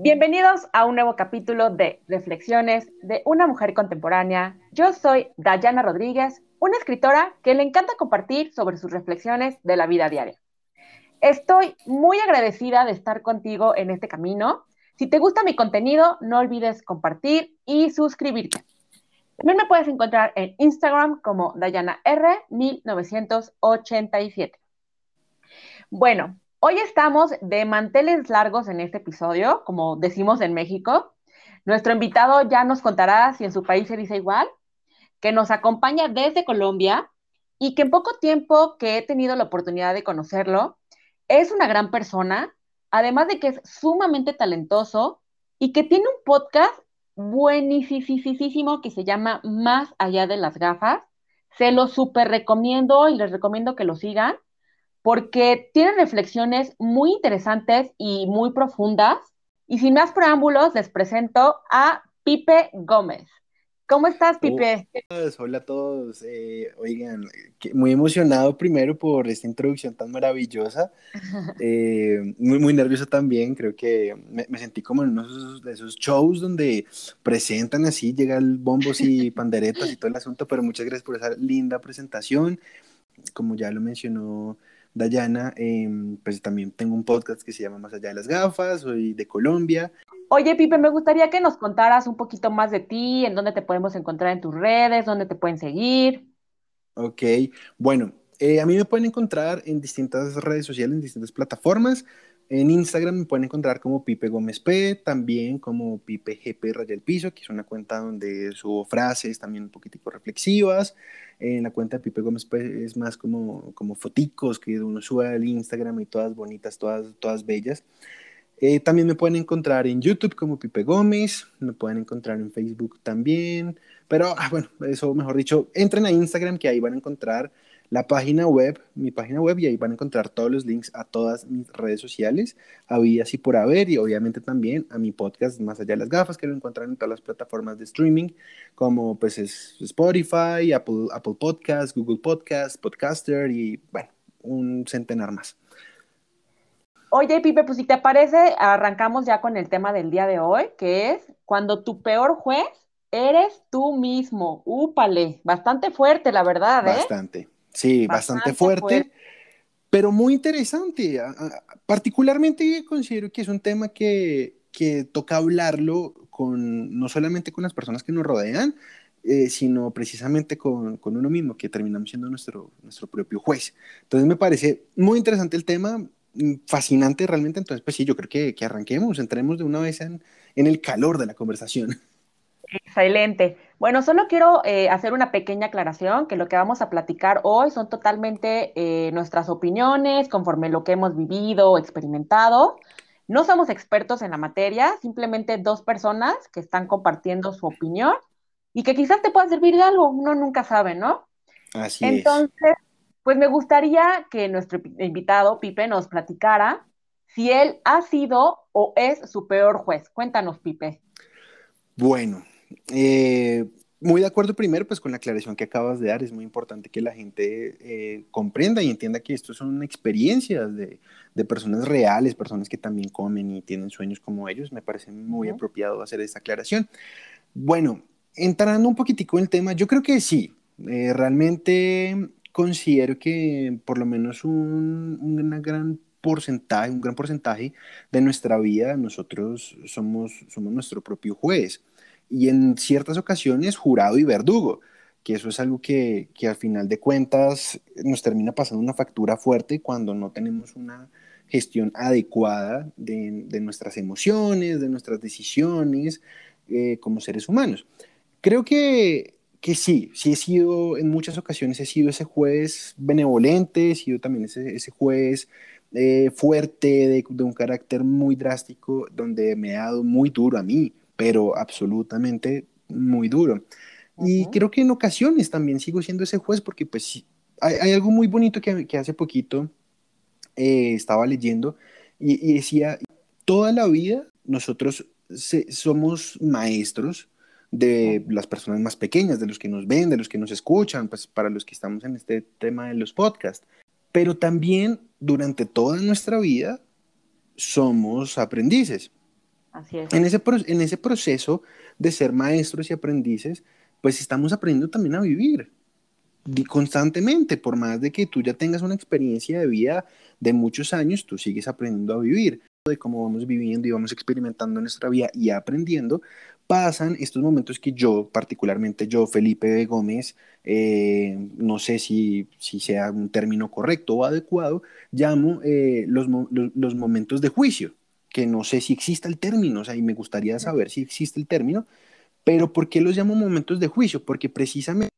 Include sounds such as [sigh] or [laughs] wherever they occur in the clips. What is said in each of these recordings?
Bienvenidos a un nuevo capítulo de Reflexiones de una mujer contemporánea. Yo soy Dayana Rodríguez, una escritora que le encanta compartir sobre sus reflexiones de la vida diaria. Estoy muy agradecida de estar contigo en este camino. Si te gusta mi contenido, no olvides compartir y suscribirte. También me puedes encontrar en Instagram como Dayana R 1987. Bueno, hoy estamos de manteles largos en este episodio, como decimos en México. Nuestro invitado ya nos contará si en su país se dice igual, que nos acompaña desde Colombia y que en poco tiempo que he tenido la oportunidad de conocerlo, es una gran persona, además de que es sumamente talentoso y que tiene un podcast buenísimo que se llama Más allá de las gafas. Se lo súper recomiendo y les recomiendo que lo sigan porque tiene reflexiones muy interesantes y muy profundas. Y sin más preámbulos, les presento a Pipe Gómez. ¿Cómo estás, Pipe? Hola a todos. Eh, oigan, muy emocionado primero por esta introducción tan maravillosa. [laughs] Eh, muy, muy nervioso también. Creo que me, sentí como en uno de esos, shows donde presentan así, llegan bombos y [laughs] panderetas y todo el asunto. Pero muchas gracias por esa linda presentación. Como ya lo mencionó Dayana, em, pues también tengo un podcast que se llama Más allá de las gafas. Soy de Colombia. Oye, Pipe, me gustaría que nos contaras un poquito más de ti, en dónde te podemos encontrar en tus redes, dónde te pueden seguir. Ok, bueno, eh, a mí me pueden encontrar en distintas redes sociales, en distintas plataformas. En Instagram me pueden encontrar como Pipe Gómez P, también como Pipe GP Raya Piso, que es una cuenta donde subo frases también un poquitico reflexivas. En la cuenta de Pipe Gómez P es más como, como foticos que uno sube al Instagram y todas bonitas, todas, todas bellas. Eh, también me pueden encontrar en YouTube como Pipe Gómez, me pueden encontrar en Facebook también, pero ah, bueno, eso mejor dicho, entren a Instagram que ahí van a encontrar la página web, mi página web, y ahí van a encontrar todos los links a todas mis redes sociales, había así por haber, y obviamente también a mi podcast Más allá de las gafas, que lo encuentran en todas las plataformas de streaming, como pues es Spotify, Apple, Apple Podcast, Google Podcast, Podcaster, y bueno, un centenar más. Oye, Pipe, pues si te parece, arrancamos ya con el tema del día de hoy, que es cuando tu peor juez eres tú mismo. Úpale, bastante fuerte, la verdad, ¿eh? Bastante, sí, bastante, fuerte, pero muy interesante. Particularmente considero que es un tema que, que toca hablarlo con, no solamente con las personas que nos rodean, eh, sino precisamente con, con, uno mismo, que terminamos siendo nuestro, nuestro propio juez. Entonces me parece muy interesante el tema, Mm, fascinante realmente. Entonces, pues sí, yo creo que, que arranquemos, entremos de una vez en, en, el calor de la conversación. Excelente. Bueno, solo quiero eh, hacer una pequeña aclaración, que lo que vamos a platicar hoy son totalmente eh, nuestras opiniones, conforme lo que hemos vivido o experimentado. No somos expertos en la materia, simplemente dos personas que están compartiendo su opinión y que quizás te pueda servir de algo, uno nunca sabe, ¿no? Así Entonces, pues me gustaría que nuestro invitado, Pipe, nos platicara si él ha sido o es su peor juez. Cuéntanos, Pipe. Bueno, eh, muy de acuerdo primero pues con la aclaración que acabas de dar. Es muy importante que la gente eh, comprenda y entienda que esto son experiencias de, personas reales, personas que también comen y tienen sueños como ellos. Me parece muy apropiado hacer esta aclaración. Bueno, entrando un poquitico en el tema, yo creo que sí. Eh, realmente considero que por lo menos un, gran porcentaje, un gran porcentaje de nuestra vida nosotros somos, somos nuestro propio juez y en ciertas ocasiones jurado y verdugo, que eso es algo que, que al final de cuentas nos termina pasando una factura fuerte cuando no tenemos una gestión adecuada de, de nuestras emociones, de nuestras decisiones eh, como seres humanos. Creo que que sí, sí he sido, en muchas ocasiones he sido ese juez benevolente, he sido también ese, ese juez eh, fuerte, de, de, un carácter muy drástico, donde me ha dado muy duro a mí, pero absolutamente muy duro. Y creo que en ocasiones también sigo siendo ese juez porque pues hay, hay algo muy bonito que, que hace poquito eh, estaba leyendo y, y, decía, toda la vida nosotros somos maestros, de las personas más pequeñas, de los que nos ven, de los que nos escuchan, pues para los que estamos en este tema de los podcasts. Pero también durante toda nuestra vida somos aprendices. En ese, en ese proceso de ser maestros y aprendices, pues estamos aprendiendo también a vivir constantemente, por más de que tú ya tengas una experiencia de vida de muchos años, tú sigues aprendiendo a vivir. De cómo vamos viviendo y vamos experimentando nuestra vida y aprendiendo, pasan estos momentos que yo, particularmente yo, Felipe Gómez, eh, no sé si, si, sea un término correcto o adecuado, llamo eh, los, los, momentos de juicio, que no sé si existe el término, o sea, y me gustaría saber si existe el término, pero ¿por qué los llamo momentos de juicio? Porque precisamente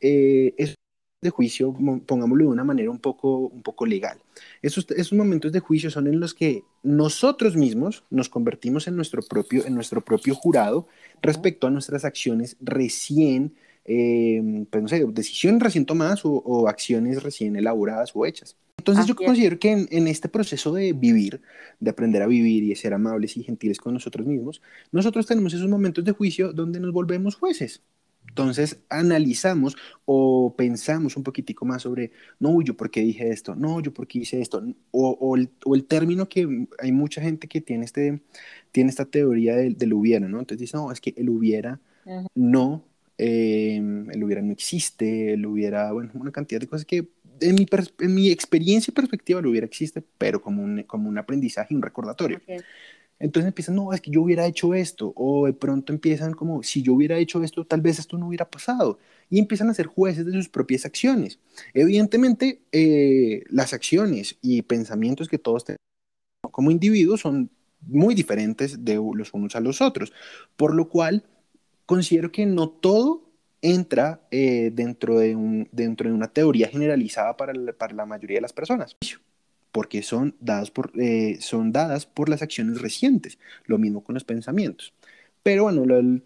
eh, esos de juicio, pongámoslo de una manera un poco, un poco legal. Esos, esos momentos de juicio son en los que nosotros mismos nos convertimos en nuestro propio, en nuestro propio jurado respecto a nuestras acciones recién, eh, pues no sé, decisiones recién tomadas o, acciones recién elaboradas o hechas. Entonces yo considero que en, en, este proceso de vivir, de aprender a vivir y de ser amables y gentiles con nosotros mismos, nosotros tenemos esos momentos de juicio donde nos volvemos jueces. Entonces analizamos o pensamos un poquitico más sobre, no, yo por qué dije esto, no, yo por qué hice esto, o, o, el, o el, término que hay mucha gente que tiene, este, tiene esta teoría del, del hubiera, ¿no? Entonces dice, no, es que el hubiera no, eh, el hubiera no existe, el hubiera, bueno, una cantidad de cosas que en mi, en mi experiencia y perspectiva el hubiera existe, pero como un, como un aprendizaje, un recordatorio. Okay. Entonces empiezan, no, es que yo hubiera hecho esto, o de pronto empiezan como, si yo hubiera hecho esto, tal vez esto no hubiera pasado, y empiezan a ser jueces de sus propias acciones. Evidentemente, eh, las acciones y pensamientos que todos tenemos como individuos son muy diferentes de los unos a los otros, por lo cual considero que no todo entra eh, dentro, de un, dentro de una teoría generalizada para la, para la mayoría de las personas porque son dadas por, eh, son dadas por las acciones recientes, lo mismo con los pensamientos. Pero bueno, el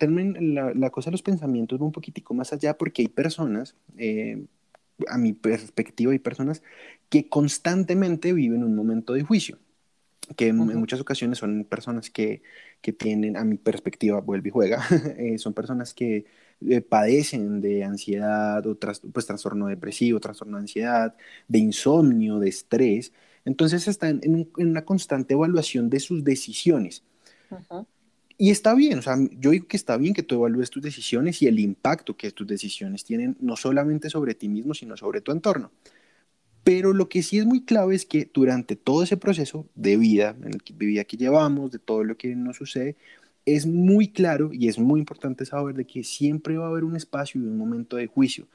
la, la, cosa de los pensamientos va un poquitico más allá porque hay personas, eh, a mi perspectiva, hay personas que constantemente viven un momento de juicio, que en, en muchas ocasiones son personas que, que, tienen, a mi perspectiva, vuelve y juega, [laughs] son personas que eh, padecen de ansiedad o tras, pues, trastorno depresivo, trastorno de ansiedad, de insomnio, de estrés, entonces están en, una constante evaluación de sus decisiones. Y está bien, o sea, yo digo que está bien que tú evalúes tus decisiones y el impacto que tus decisiones tienen no solamente sobre ti mismo, sino sobre tu entorno. Pero lo que sí es muy clave es que durante todo ese proceso de vida, en el que, de vida que llevamos, de todo lo que nos sucede, es muy claro y es muy importante saber de que siempre va a haber un espacio y un momento de juicio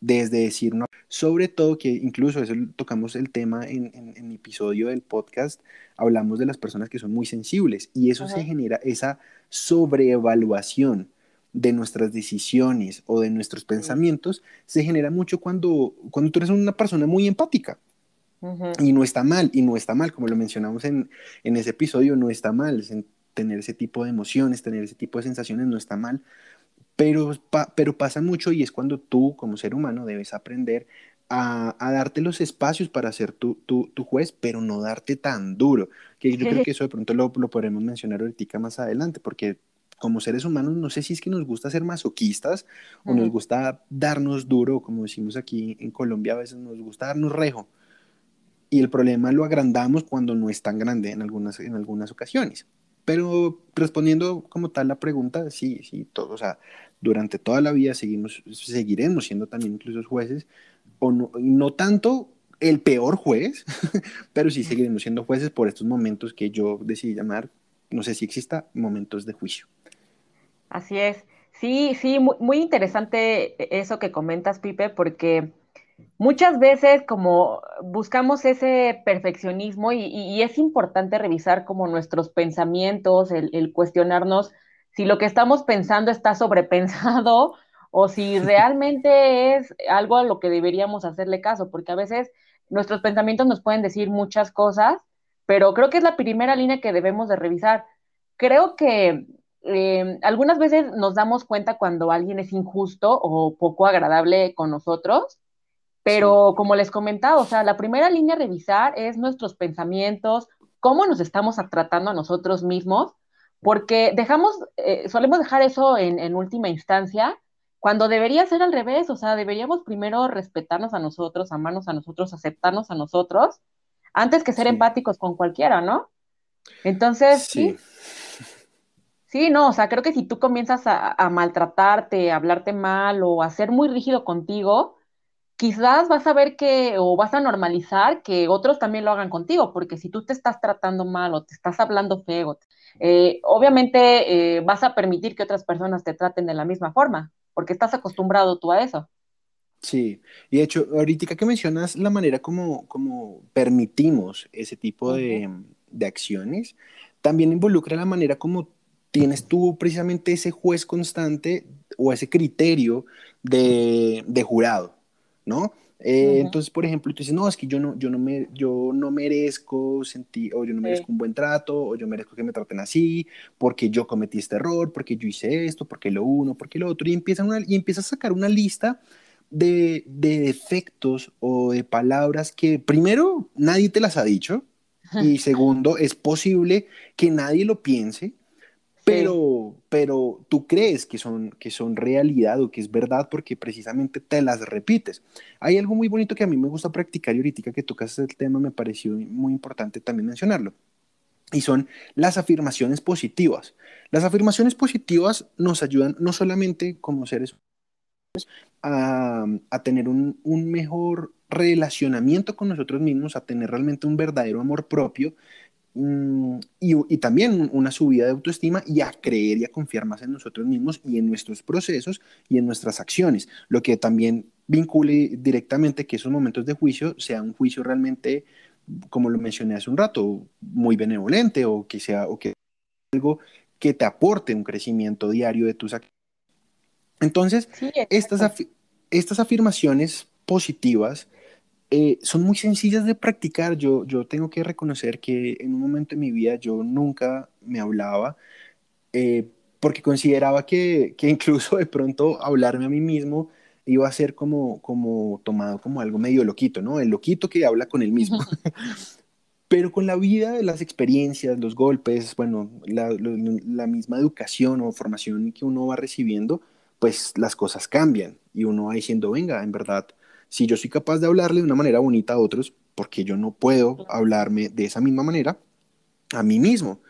desde decir una... Sobre todo que incluso eso tocamos el tema en, en, en, episodio del podcast, hablamos de las personas que son muy sensibles y eso se genera, esa sobreevaluación de nuestras decisiones o de nuestros pensamientos, se genera mucho cuando, cuando tú eres una persona muy empática. Y no está mal, y no está mal, como lo mencionamos en, en ese episodio, no está mal tener ese tipo de emociones, tener ese tipo de sensaciones, no está mal, pero, pero pasa mucho y es cuando tú como ser humano debes aprender a, a darte los espacios para ser tu, tu, tu, juez, pero no darte tan duro. Que yo creo que [laughs] eso de pronto lo, lo podremos mencionar ahorita más adelante, porque como seres humanos no sé si es que nos gusta ser masoquistas o nos gusta darnos duro, como decimos aquí en Colombia a veces nos gusta darnos rejo. Y el problema lo agrandamos cuando no es tan grande en algunas, en algunas ocasiones. Pero respondiendo como tal la pregunta, sí, sí, todo, o sea, durante toda la vida seguimos, seguiremos siendo también incluso jueces, o no, no tanto el peor juez, [laughs] pero sí seguiremos siendo jueces por estos momentos que yo decidí llamar, no sé si exista, momentos de juicio. Así es. Sí, sí, muy, muy interesante eso que comentas, Pipe, porque muchas veces como buscamos ese perfeccionismo y, y, es importante revisar como nuestros pensamientos, el, el, cuestionarnos si lo que estamos pensando está sobrepensado [laughs] o si realmente es algo a lo que deberíamos hacerle caso, porque a veces nuestros pensamientos nos pueden decir muchas cosas, pero creo que es la primera línea que debemos de revisar. Creo que eh, algunas veces nos damos cuenta cuando alguien es injusto o poco agradable con nosotros, pero como les comentaba, o sea, la primera línea a revisar es nuestros pensamientos, cómo nos estamos tratando a nosotros mismos, porque dejamos, eh, solemos dejar eso en, en, última instancia, cuando debería ser al revés, o sea, deberíamos primero respetarnos a nosotros, amarnos a nosotros, aceptarnos a nosotros, antes que ser sí. empáticos con cualquiera, ¿no? Entonces, sí. Sí, no, o sea, creo que si tú comienzas a, a maltratarte, a hablarte mal o a ser muy rígido contigo, quizás vas a ver que o vas a normalizar que otros también lo hagan contigo, porque si tú te estás tratando mal o te estás hablando feo, eh, obviamente eh, vas a permitir que otras personas te traten de la misma forma, porque estás acostumbrado tú a eso. Sí, y de hecho, ahorita que mencionas la manera como, como permitimos ese tipo de, de acciones, también involucra la manera como tienes tú precisamente ese juez constante o ese criterio de, de jurado, ¿no? Eh, entonces, por ejemplo, tú dices, no, es que yo no, yo no, me, yo no merezco sentir, o yo no merezco un buen trato, o yo merezco que me traten así, porque yo cometí este error, porque yo hice esto, porque lo uno, porque lo otro, y empiezan y empiezas a sacar una lista de, de defectos o de palabras que primero nadie te las ha dicho, y segundo, es posible que nadie lo piense, pero, pero tú crees que son, que son realidad o que es verdad porque precisamente te las repites. Hay algo muy bonito que a mí me gusta practicar y ahorita que tocas el tema me pareció muy importante también mencionarlo. Y son las afirmaciones positivas. Las afirmaciones positivas nos ayudan no solamente como seres a, a tener un, un mejor relacionamiento con nosotros mismos, a tener realmente un verdadero amor propio, Mm, y, también una subida de autoestima y a creer y a confiar más en nosotros mismos y en nuestros procesos y en nuestras acciones, lo que también vincule directamente que esos momentos de juicio sea un juicio realmente, como lo mencioné hace un rato, muy benevolente o que sea o que algo que te aporte un crecimiento diario de tus acciones. Entonces, estas, estas afirmaciones positivas eh, son muy sencillas de practicar. Yo, yo tengo que reconocer que en un momento de mi vida yo nunca me hablaba eh, porque consideraba que, que, [laughs] incluso de pronto hablarme a mí mismo iba a ser como, como tomado como algo medio loquito, ¿no? El loquito que habla con él mismo. [laughs] [laughs] Pero con la vida, las experiencias, los golpes, bueno, la, la misma educación o formación que uno va recibiendo, pues las cosas cambian y uno va diciendo, venga, en verdad, si yo soy capaz de hablarle de una manera bonita a otros, porque yo no puedo hablarme de esa misma manera a mí mismo.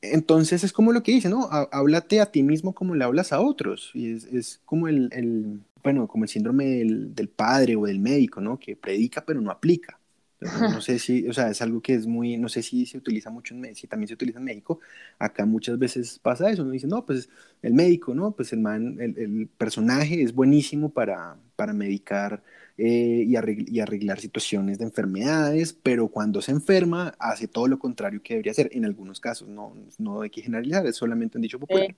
Entonces es como lo que dice, ¿no? Háblate a ti mismo como le hablas a otros. Y es, es como el, el, bueno, como el síndrome del, del, padre o del médico, ¿no? Que predica pero no aplica. No sé si, o sea, es algo que es muy, no sé si se utiliza mucho en México, si también se utiliza en México. Acá muchas veces pasa eso, uno dice, no, pues el médico, ¿no? Pues el, man, el, el personaje es buenísimo para, para medicar eh, y, arreglar, y, arreglar, situaciones de enfermedades, pero cuando se enferma hace todo lo contrario que debería hacer. En algunos casos, no, no hay que generalizar, es solamente un dicho popular.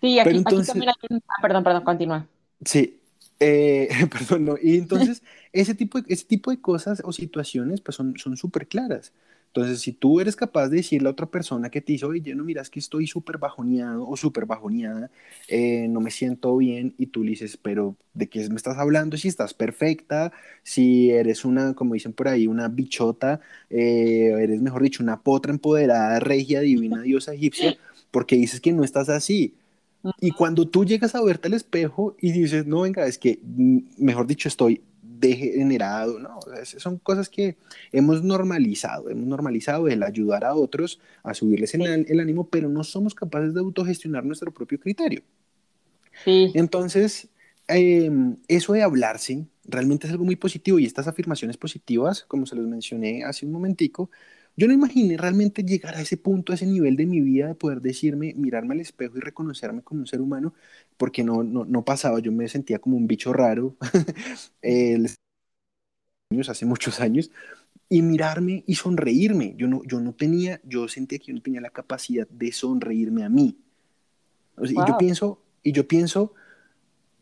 sí, aquí, entonces, aquí también hay... ah, perdón, perdón, continúa. Sí, eh, [laughs] perdón, no. Y entonces, [laughs] ese tipo, de, ese tipo de cosas o situaciones pues son súper claras. Entonces, si tú eres capaz de decirle a otra persona que te hizo, oye, no, miras que estoy súper bajoneado o súper bajoneada, eh, no me siento bien, y tú le dices, pero ¿de qué me estás hablando? Si estás perfecta, si eres una, como dicen por ahí, una bichota, eh, eres, mejor dicho, una potra empoderada, regia, divina, [laughs] diosa egipcia, porque dices que no estás así. Y cuando tú llegas a verte al espejo y dices, no, venga, es que, mm, mejor dicho, estoy degenerado, ¿no? son cosas que hemos normalizado, hemos normalizado el ayudar a otros a subirles el, el ánimo, pero no somos capaces de autogestionar nuestro propio criterio. Sí. Entonces, eh, eso de hablarse realmente es algo muy positivo y estas afirmaciones positivas, como se los mencioné hace un momentico, yo no imaginé realmente llegar a ese punto, a ese nivel de mi vida, de poder decirme, mirarme al espejo y reconocerme como un ser humano, porque no, no, no pasaba, yo me sentía como un bicho raro, [laughs] eh, hace muchos años, y mirarme y sonreírme. Yo no, yo no tenía, yo sentía que yo no tenía la capacidad de sonreírme a mí. Y yo pienso, y yo pienso,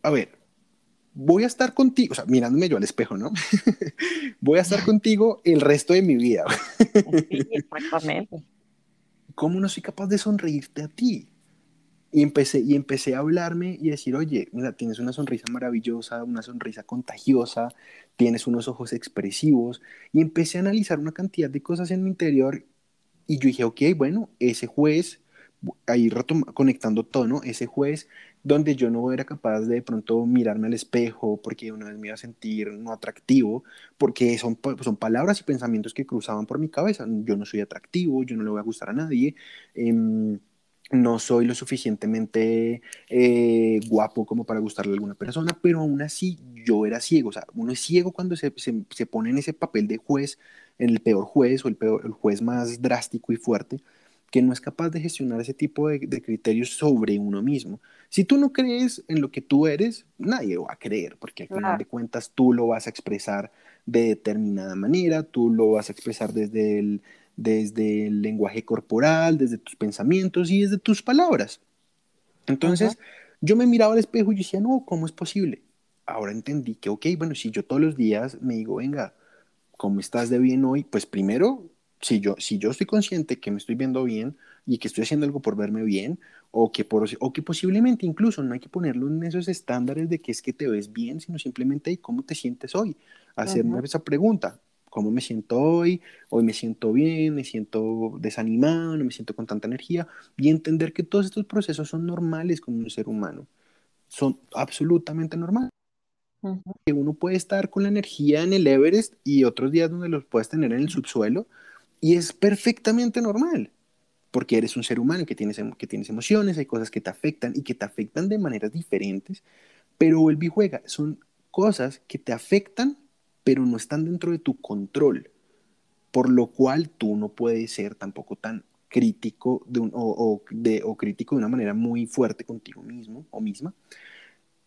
a ver, voy a estar contigo, o sea, mirándome yo al espejo, ¿no? [laughs] voy a estar contigo el resto de mi vida. sí, exactamente. ¿Cómo no soy capaz de sonreírte a ti? Y empecé, y empecé a hablarme y decir, oye, mira, tienes una sonrisa maravillosa, una sonrisa contagiosa, tienes unos ojos expresivos. Y empecé a analizar una cantidad de cosas en mi interior y yo dije, ok, bueno, ese juez, ahí conectando todo, ¿no? Ese juez donde yo no era capaz de, de pronto mirarme al espejo porque una vez me iba a sentir no atractivo, porque son, son palabras y pensamientos que cruzaban por mi cabeza. Yo no soy atractivo, yo no le voy a gustar a nadie. Eh, no soy lo suficientemente eh, guapo como para gustarle a alguna persona, pero aún así yo era ciego. O sea, uno es ciego cuando se, se, pone en ese papel de juez, en el peor juez o el, peor, el juez más drástico y fuerte, que no es capaz de gestionar ese tipo de, criterios sobre uno mismo. Si tú no crees en lo que tú eres, nadie va a creer, porque al final de cuentas tú lo vas a expresar de determinada manera, tú lo vas a expresar desde el desde el lenguaje corporal, desde tus pensamientos y desde tus palabras. Entonces, yo me miraba al espejo y decía, no, ¿cómo es posible? Ahora entendí que, ok, bueno, si yo todos los días me digo, venga, ¿cómo estás de bien hoy? Pues primero, si yo, si yo estoy consciente que me estoy viendo bien y que estoy haciendo algo por verme bien, o que, por, o que posiblemente incluso no hay que ponerlo en esos estándares de que es que te ves bien, sino simplemente cómo te sientes hoy. Hacerme esa pregunta, cómo me siento hoy, hoy me siento bien, me siento desanimado, no me siento con tanta energía, y entender que todos estos procesos son normales como un ser humano, son absolutamente normales. Que uno puede estar con la energía en el Everest y otros días donde los puedes tener en el subsuelo, y es perfectamente normal, porque eres un ser humano que tienes, que tienes emociones, hay cosas que te afectan y que te afectan de maneras diferentes, pero el juega, son cosas que te afectan pero no están dentro de tu control, por lo cual tú no puedes ser tampoco tan crítico de o, de, o crítico de una manera muy fuerte contigo mismo o misma,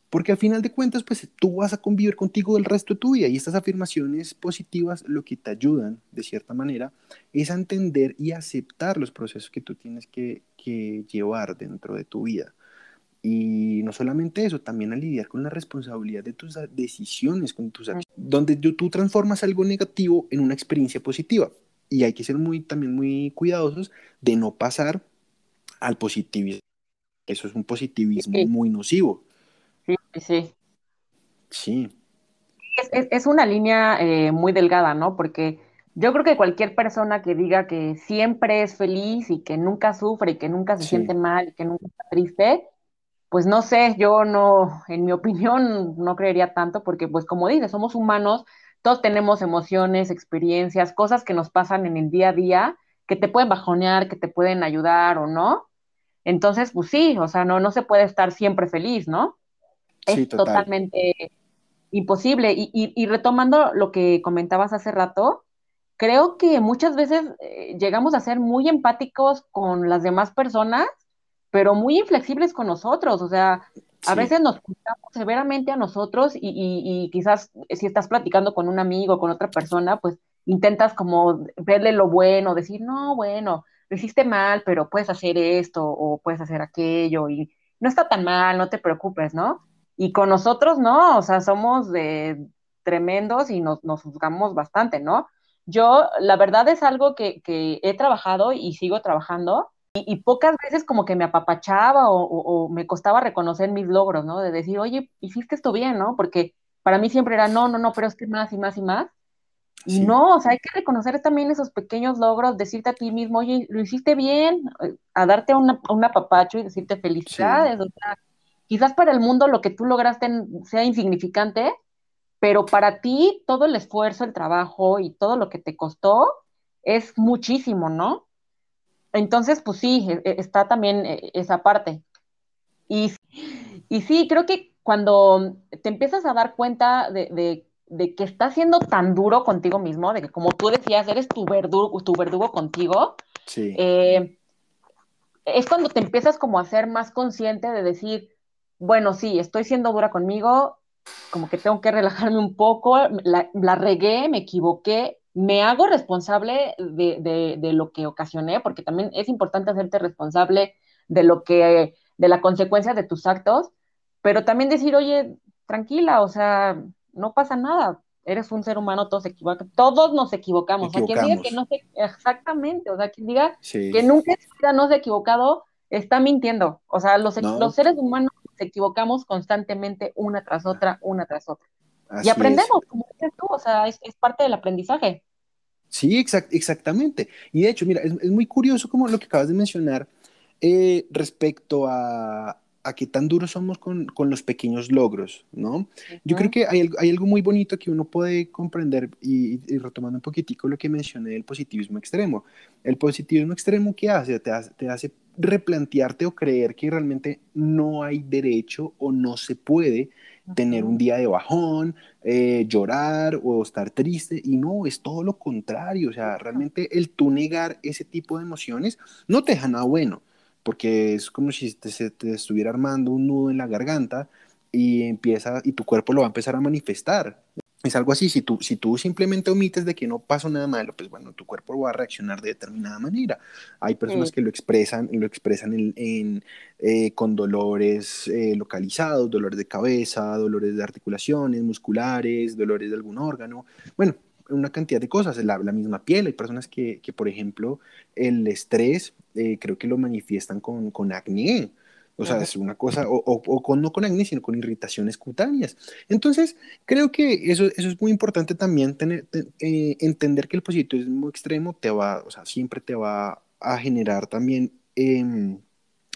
porque al final de cuentas, pues tú vas a convivir contigo el resto de tu vida y estas afirmaciones positivas lo que te ayudan, de cierta manera, es a entender y aceptar los procesos que tú tienes que, que llevar dentro de tu vida. Y no solamente eso, también a lidiar con la responsabilidad de tus decisiones, con tus acciones, donde tú transformas algo negativo en una experiencia positiva. Y hay que ser muy, también muy cuidadosos de no pasar al positivismo. Eso es un positivismo muy nocivo. Sí, sí. Sí. Es, es, una línea eh, muy delgada, ¿no? Porque yo creo que cualquier persona que diga que siempre es feliz y que nunca sufre y que nunca se siente mal y que nunca está triste, pues no sé, yo no, en mi [laughs] opinión, no creería tanto porque, pues como dices, somos humanos, todos tenemos emociones, experiencias, cosas que nos pasan en el día a día, que te pueden bajonear, que te pueden ayudar o no. Entonces, pues sí, o sea, no, no se puede estar siempre feliz, ¿no? Es totalmente imposible. Y, y, retomando lo que comentabas hace rato, creo que muchas veces eh, llegamos a ser muy empáticos con las demás personas pero muy inflexibles con nosotros, o sea, a veces nos juzgamos severamente a nosotros y, quizás si estás platicando con un amigo, con otra persona, pues intentas como verle lo bueno, decir, no, bueno, lo hiciste mal, pero puedes hacer esto o puedes hacer aquello y no está tan mal, no te preocupes, ¿no? Y con nosotros no, o sea, somos de tremendos y nos, nos juzgamos bastante, ¿no? Yo, la verdad es algo que, que he trabajado y sigo trabajando, y, pocas veces como que me apapachaba o, me costaba reconocer mis logros, ¿no? De decir, oye, hiciste esto bien, ¿no? Porque para mí siempre era, no, no, no, pero es que más y más y más. Y no, o sea, hay que reconocer también esos pequeños logros, decirte a ti mismo, oye, lo hiciste bien, eh, a darte un apapacho y decirte felicidades. O sea, quizás para el mundo lo que tú lograste sea insignificante, pero para ti todo el esfuerzo, el trabajo y todo lo que te costó es muchísimo, ¿no? Entonces, pues sí, e, e, está también e, esa parte. Y, y sí, creo que cuando te empiezas a dar cuenta de, que estás siendo tan duro contigo mismo, de que como tú decías, eres tu verdugo, tu verdugo contigo, eh, es cuando te empiezas como a ser más consciente de decir, bueno, sí, estoy siendo dura conmigo, como que tengo que relajarme un poco, la, la regué, me equivoqué, me hago responsable de, de, lo que ocasioné, porque también es importante hacerte responsable de lo que, de la consecuencia de tus actos, pero también decir, oye, tranquila, o sea, no pasa nada, eres un ser humano, todos equivocan, todos nos equivocamos. O sea, quien diga que no se, exactamente, o sea, quien diga que nunca no se ha equivocado, está mintiendo. O sea, los, los seres humanos se equivocamos constantemente una tras otra, una tras otra y aprendemos, como dices tú, o sea, es, parte del aprendizaje. Sí, exactamente. Y de hecho, mira, es, muy curioso como lo que acabas de mencionar eh, respecto a, a qué tan duros somos con, con los pequeños logros, ¿no? Yo creo que hay, hay, algo muy bonito que uno puede comprender y, retomando un poquitico lo que mencioné del positivismo extremo. El positivismo extremo, ¿qué hace? Te, hace? te hace replantearte o creer que realmente no hay derecho o no se puede tener un día de bajón, eh, llorar o estar triste, y no, es todo lo contrario, o sea, realmente el tú negar ese tipo de emociones no te deja nada bueno porque es como si te, se te estuviera armando un nudo en la garganta y empieza y tu cuerpo lo va a empezar a manifestar. Es algo así, si tú, si tú simplemente omites de que no pasó nada malo, pues bueno, tu cuerpo va a reaccionar de determinada manera. Hay personas que lo expresan, lo expresan en, eh, con dolores eh, localizados, dolores de cabeza, dolores de articulaciones, musculares, dolores de algún órgano. Bueno, una cantidad de cosas, la, la misma piel. Hay personas que, que, por ejemplo, el estrés eh, creo que lo manifiestan con, con acné. O sea, es una cosa, o, o, con, no con acné, sino con irritaciones cutáneas. Entonces, creo que eso, eso es muy importante también, tener, eh, entender que el positivismo extremo te va, o sea, siempre te va a generar también eh,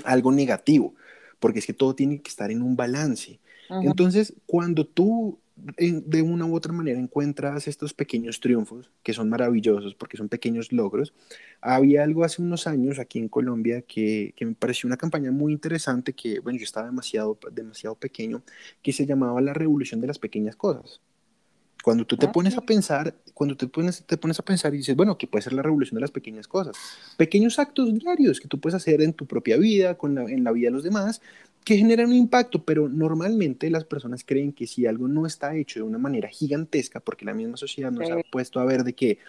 algo negativo, porque es que todo tiene que estar en un balance. Entonces, cuando tú de una u otra manera encuentras estos pequeños triunfos que son maravillosos porque son pequeños logros. Había algo hace unos años aquí en Colombia que, que, me pareció una campaña muy interesante que, bueno, yo estaba demasiado, demasiado pequeño, que se llamaba la revolución de las pequeñas cosas. Cuando tú te ah, pones a pensar, cuando te pones, te pones a pensar y dices, bueno, ¿qué puede ser la revolución de las pequeñas cosas? Pequeños actos diarios que tú puedes hacer en tu propia vida, con en la vida de los demás, que generan un impacto, pero normalmente las personas creen que si algo no está hecho de una manera gigantesca, porque la misma sociedad nos ha puesto a ver de que,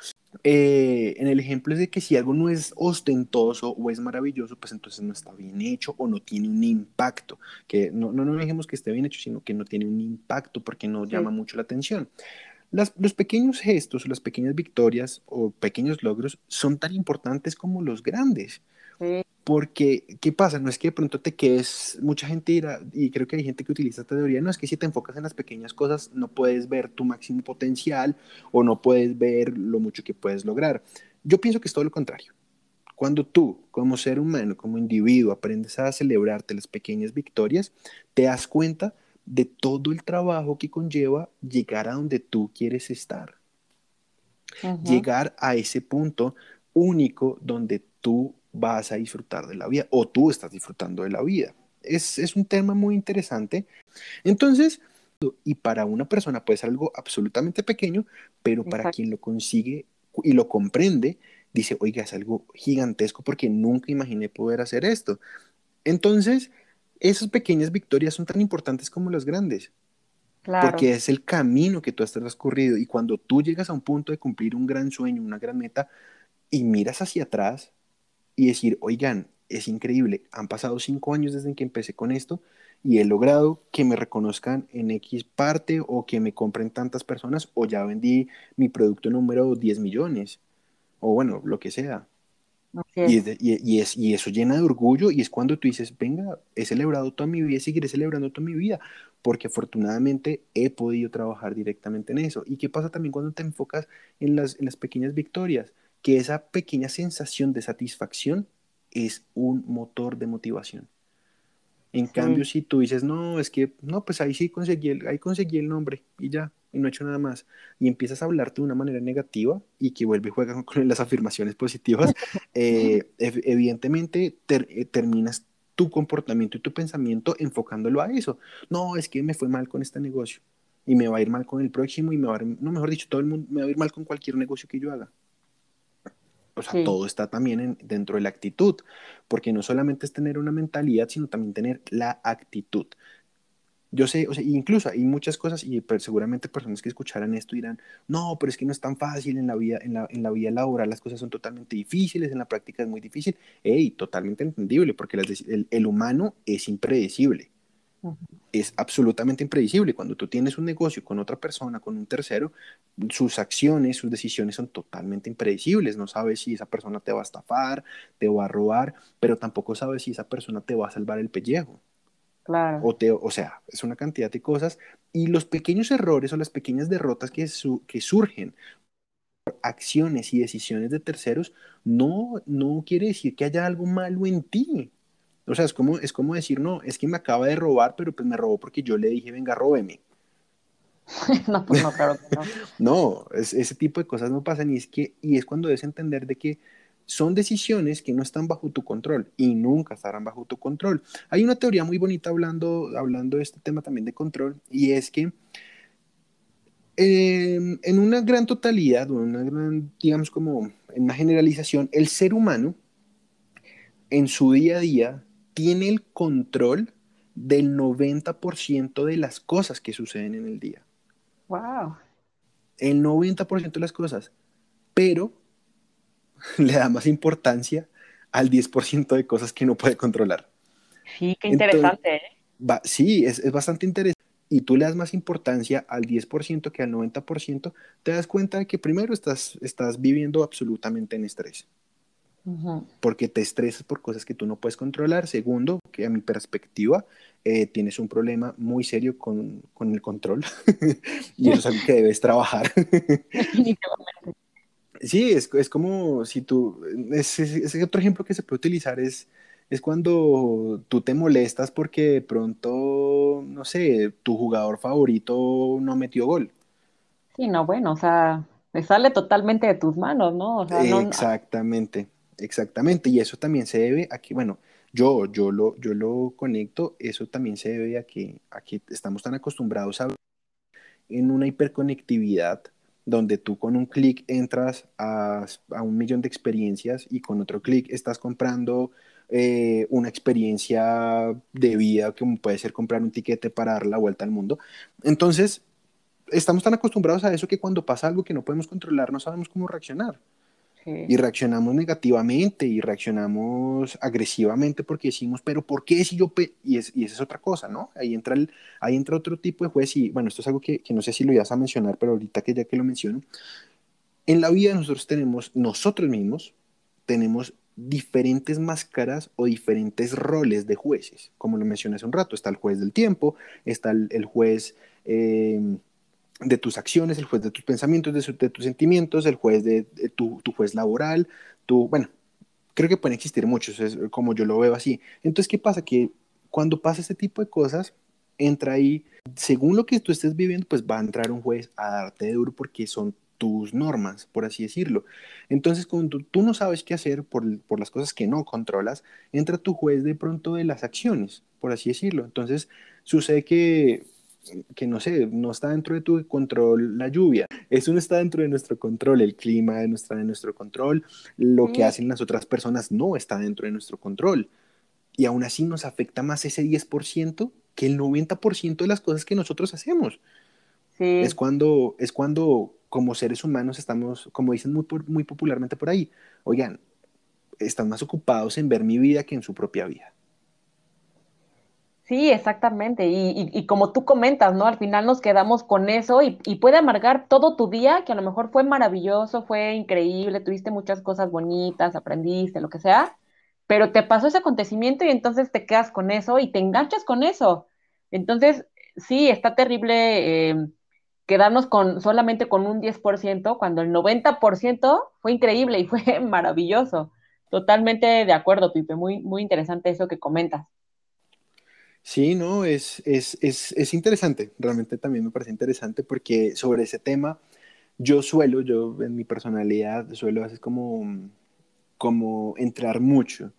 eh, en el ejemplo es de que si algo no es ostentoso o es maravilloso, pues entonces no está bien hecho o no tiene un impacto, que no, no, no dejemos que esté bien hecho, sino que no tiene un impacto porque no llama mucho la atención. Las, los pequeños gestos o las pequeñas victorias o pequeños logros son tan importantes como los grandes. Porque, ¿qué pasa? No es que de pronto te quedes, mucha gente irá, y creo que hay gente que utiliza esta teoría, no es que si te enfocas en las pequeñas cosas no puedes ver tu máximo potencial o no puedes ver lo mucho que puedes lograr. Yo pienso que es todo lo contrario. Cuando tú, como ser humano, como individuo, aprendes a celebrarte las pequeñas victorias, te das cuenta de todo el trabajo que conlleva llegar a donde tú quieres estar. Llegar a ese punto único donde tú vas a disfrutar de la vida o tú estás disfrutando de la vida. Es, es un tema muy interesante. Entonces, y para una persona puede ser algo absolutamente pequeño, pero para quien lo consigue y lo comprende, dice, oiga, es algo gigantesco porque nunca imaginé poder hacer esto. Entonces, esas pequeñas victorias son tan importantes como las grandes. Porque es el camino que tú has transcurrido y cuando tú llegas a un punto de cumplir un gran sueño, una gran meta, y miras hacia atrás, y decir, oigan, es increíble, han pasado cinco años desde que empecé con esto y he logrado que me reconozcan en X parte o que me compren tantas personas o ya vendí mi producto número 10 millones o bueno, lo que sea. Y, y, es, y, eso llena de orgullo y es cuando tú dices, venga, he celebrado toda mi vida y seguiré celebrando toda mi vida, porque afortunadamente he podido trabajar directamente en eso. ¿Y qué pasa también cuando te enfocas en las, en las pequeñas victorias? Que esa pequeña sensación de satisfacción es un motor de motivación. En cambio, si tú dices, no, es que, no, pues ahí sí conseguí el, ahí conseguí el nombre y ya, y no he hecho nada más, y empiezas a hablarte de una manera negativa y que vuelve y juega con las afirmaciones positivas, [laughs] eh, evidentemente eh, terminas tu comportamiento y tu pensamiento enfocándolo a eso. No, es que me fue mal con este negocio y me va a ir mal con el próximo y me va a ir, no, mejor dicho, todo el mundo me va a ir mal con cualquier negocio que yo haga. O sea, todo está también dentro de la actitud, porque no solamente es tener una mentalidad, sino también tener la actitud. Yo sé, o sea, incluso hay muchas cosas y seguramente personas que escucharan esto dirán, no, pero es que no es tan fácil en la vida, en la, en la vida laboral, las cosas son totalmente difíciles, en la práctica es muy difícil. Ey, totalmente entendible, porque el, el humano es impredecible es absolutamente impredecible. Cuando tú tienes un negocio con otra persona, con un tercero, sus acciones, sus decisiones son totalmente impredecibles. No sabes si esa persona te va a estafar, te va a robar, pero tampoco sabes si esa persona te va a salvar el pellejo. Claro. O, te, o sea, es una cantidad de cosas. Y los pequeños errores o las pequeñas derrotas que, que surgen por acciones y decisiones de terceros no, no quiere decir que haya algo malo en ti O sea, es como, es como decir, no, es que me acaba de robar, pero pues me robó porque yo le dije, venga, róbeme. [laughs] no, pues no, claro que no. [laughs] no, ese tipo de cosas no pasan y es, que, y es cuando debes entender de que son decisiones que no están bajo tu control y nunca estarán bajo tu control. Hay una teoría muy bonita hablando, hablando de este tema también de control y es que em, en una gran totalidad, una gran, digamos como en una generalización, el ser humano en su día a día tiene el control del 90% de las cosas que suceden en el día. Wow. El 90% de las cosas. Pero [laughs] le da más importancia al 10% de cosas que no puede controlar. Sí, qué interesante. ¿eh? sí, es, es, bastante interesante. Y tú le das más importancia al 10% que al 90%, te das cuenta de que primero estás, estás viviendo absolutamente en estrés. Porque te estresas por cosas que tú no puedes controlar. Segundo, que a mi perspectiva, eh, tienes un problema muy serio con, con el control. [laughs] y eso es algo que debes trabajar. [laughs] Sí, es, es, como si tú, ese otro ejemplo que se puede utilizar es, es cuando tú te molestas porque de pronto, no sé, tu jugador favorito no metió gol. Sí, no, bueno, o sea, me sale totalmente de tus manos, ¿no? exactamente, exactamente. Y eso también se debe a que, bueno, yo, yo, lo, yo lo conecto, eso también se debe a que, a que estamos tan acostumbrados a en una hiperconectividad donde tú con un clic entras a, un millón de experiencias y con otro clic estás comprando eh, una experiencia de vida, como puede ser comprar un tiquete para dar la vuelta al mundo. Entonces, estamos tan acostumbrados a eso que cuando pasa algo que no podemos controlar, no sabemos cómo reaccionar. Y reaccionamos negativamente y reaccionamos agresivamente porque decimos, pero ¿por qué si yo... Y, es, y esa es otra cosa, ¿no? Ahí entra, el, ahí entra otro tipo de juez y bueno, esto es algo que, que no sé si lo ibas a mencionar, pero ahorita que ya que lo menciono, en la vida nosotros tenemos, nosotros mismos tenemos diferentes máscaras o diferentes roles de jueces. Como lo mencioné hace un rato, está el juez del tiempo, está el, el juez... Eh, de tus acciones, el juez de tus pensamientos, de, tus sentimientos, el juez de, tu, juez laboral, tu, bueno, creo que pueden existir muchos, es como yo lo veo así. Entonces, ¿qué pasa? Que cuando pasa este tipo de cosas, entra ahí, según lo que tú estés viviendo, pues va a entrar un juez a darte de duro porque son tus normas, por así decirlo. Entonces, cuando tú, no sabes qué hacer por, por, las cosas que no controlas, entra tu juez de pronto de las acciones, por así decirlo. Entonces, sucede que que no sé, no está dentro de tu control la lluvia. Eso no está dentro de nuestro control, el clima no está de nuestro control, lo que hacen las otras personas no está dentro de nuestro control. Y aún así nos afecta más ese 10% que el 90% de las cosas que nosotros hacemos. Es, cuando, es cuando como seres humanos estamos, como dicen muy, muy popularmente por ahí, oigan, están más ocupados en ver mi vida que en su propia vida. Sí, exactamente. Y, como tú comentas, ¿no? Al final nos quedamos con eso y, puede amargar todo tu día, que a lo mejor fue maravilloso, fue increíble, tuviste muchas cosas bonitas, aprendiste, lo que sea, pero te pasó ese acontecimiento y entonces te quedas con eso y te enganchas con eso. Entonces, sí, está terrible eh, quedarnos con solamente con un 10% cuando el 90% fue increíble y fue [laughs] maravilloso. Totalmente de acuerdo, Pipe. Muy, muy interesante eso que comentas. Sí, no, es, es, es, es, interesante, realmente también me parece interesante porque sobre ese tema yo suelo, yo en mi personalidad suelo hacer como, como entrar mucho,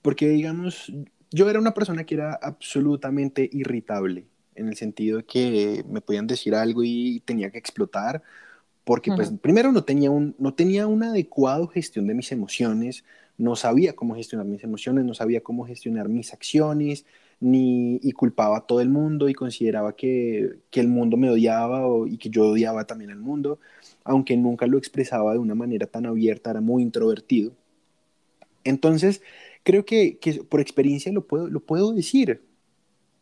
porque digamos, yo era una persona que era absolutamente irritable, en el sentido de que me podían decir algo y tenía que explotar, porque pues primero no tenía, un, no tenía una adecuada gestión de mis emociones, no sabía cómo gestionar mis emociones, no sabía cómo gestionar mis acciones, ni y culpaba a todo el mundo y consideraba que, el mundo me odiaba y que yo odiaba también al mundo, aunque nunca lo expresaba de una manera tan abierta, era muy introvertido. Entonces, creo que, por experiencia lo puedo, lo puedo decir,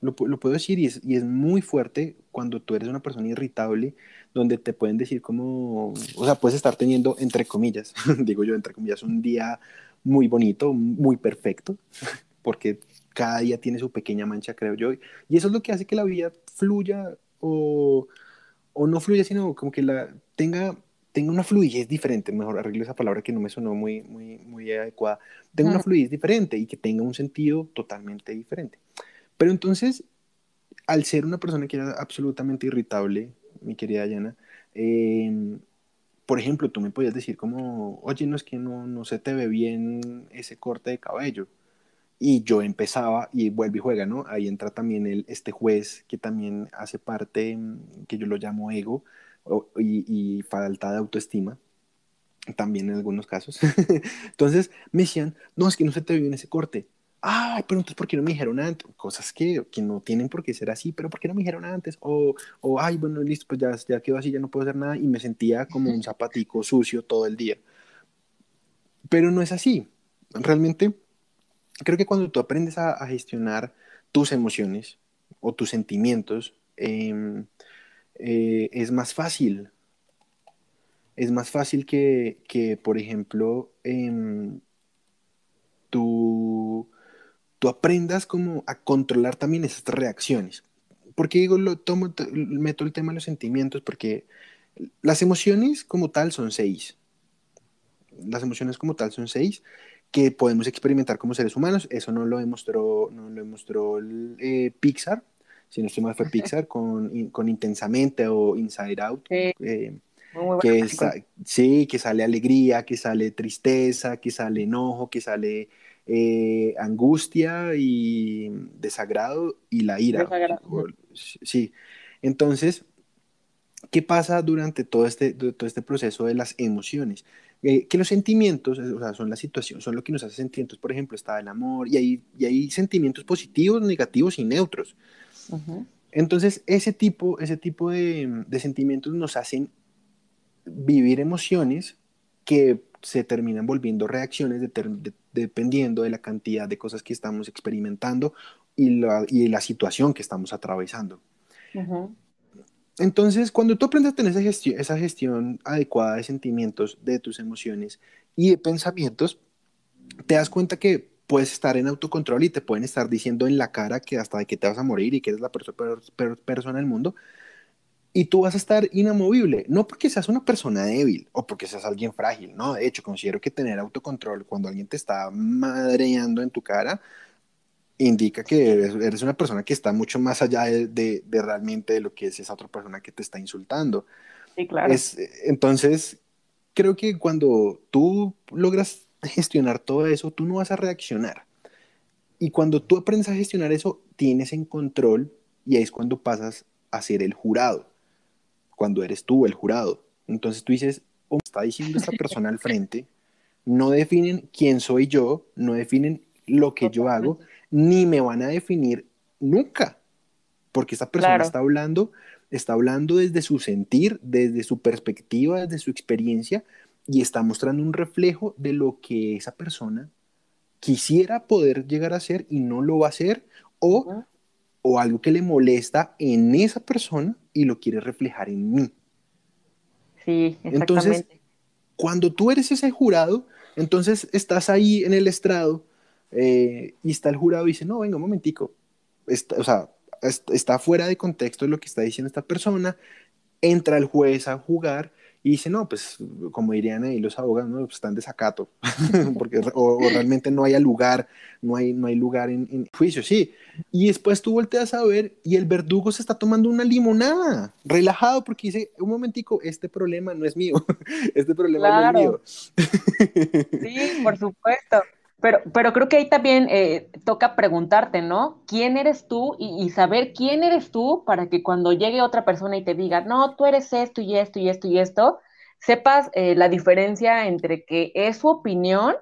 lo, puedo decir y es, y es muy fuerte cuando tú eres una persona irritable, donde te pueden decir como, o sea, puedes estar teniendo, entre comillas, [laughs] digo yo, entre comillas, un día muy bonito, muy perfecto, [laughs] porque cada día tiene su pequeña mancha, creo yo. Y eso es lo que hace que la vida fluya o, o no fluya, sino como que la tenga tenga una fluidez diferente, mejor arreglo esa palabra que no me sonó muy, muy, muy adecuada, tenga una fluidez diferente y que tenga un sentido totalmente diferente. Pero entonces, al ser una persona que era absolutamente irritable, mi querida Yana, em, por ejemplo, tú me podías decir como, oye, no es que no, no se te ve bien ese corte de cabello. Y yo empezaba, y vuelve y juega, ¿no? Ahí entra también el, este juez que también hace parte, mm, que yo lo llamo ego, y, falta de autoestima, también en algunos casos. [laughs] entonces me decían, no, es que no se te ve bien ese corte. Ay, pero entonces, ¿por qué no me dijeron antes? Cosas que, que no tienen por qué ser así, pero ¿por qué no me dijeron antes? O, o ay, bueno, listo, pues ya, ya quedó así, ya no puedo hacer nada. Y me sentía como un zapatico sucio todo el día. Pero no es así. Realmente, creo que cuando tú aprendes a, gestionar tus emociones o tus sentimientos, eh, eh, es más fácil. Es más fácil que, que por ejemplo, em, tú, tú aprendas como a controlar también esas reacciones. porque digo, lo tomo, meto el tema de los sentimientos? Porque las emociones como tal son seis. Las emociones como tal son seis que podemos experimentar como seres humanos. Eso no lo demostró, no lo demostró eh, Pixar, si no estoy mal fue Pixar, con, con Intensamente o Inside Out. Sí. Eh, que sí, que sale alegría, que sale tristeza, que sale enojo, que sale eh, angustia y desagrado y la ira. Sí. Entonces, ¿qué pasa durante todo este, todo este proceso de las emociones? Eh, que los sentimientos, o sea, son la situación, son lo que nos hace sentir. Entonces, por ejemplo, está el amor y hay, y hay sentimientos positivos, negativos y neutros. Entonces, ese tipo, ese tipo de, sentimientos nos hacen vivir emociones que se terminan volviendo reacciones dependiendo de la cantidad de cosas que estamos experimentando y la, y la situación que estamos atravesando. Entonces, cuando tú aprendes a tener esa gestión, esa gestión adecuada de sentimientos, de tus emociones y de pensamientos, te das cuenta que puedes estar en autocontrol y te pueden estar diciendo en la cara que hasta de que te vas a morir y que eres la peor, persona del mundo. Y tú vas a estar inamovible, no porque seas una persona débil o porque seas alguien frágil, no, de hecho considero que tener autocontrol cuando alguien te está madreando en tu cara indica que eres, una persona que está mucho más allá de, de, realmente de lo que es esa otra persona que te está insultando. Sí, claro. Es, entonces, creo que cuando tú logras gestionar todo eso, tú no vas a reaccionar. Y cuando tú aprendes a gestionar eso, tienes en control y ahí es cuando pasas a ser el jurado, cuando eres tú el jurado. Entonces tú dices, oh, está diciendo esta persona al frente, no definen quién soy yo, no definen lo que yo hago, ni me van a definir nunca, porque esta persona está hablando, está hablando desde su sentir, desde su perspectiva, desde su experiencia, y está mostrando un reflejo de lo que esa persona quisiera poder llegar a ser y no lo va a hacer, o, o algo que le molesta en esa persona y lo quiere reflejar en mí. Sí, exactamente. Entonces, cuando tú eres ese jurado, entonces estás ahí en el estrado eh, y está el jurado y dice, no, venga, un momentico, o sea, está fuera de contexto lo que está diciendo esta persona, entra el juez a jugar y dice, no, pues como dirían ahí los abogados, ¿no? pues están desacato, [laughs] porque o, realmente no hay lugar, no hay, no hay lugar en, juicio, sí. Y después tú volteas a ver y el verdugo se está tomando una limonada, relajado, porque dice, un momentico, este problema no es mío, [laughs] este problema no es mío. sí, por supuesto. Pero, pero creo que ahí también eh, toca preguntarte, ¿no? ¿Quién eres tú? Y, saber quién eres tú para que cuando llegue otra persona y te diga, no, tú eres esto y esto y esto y esto, sepas eh, la diferencia entre que es su opinión,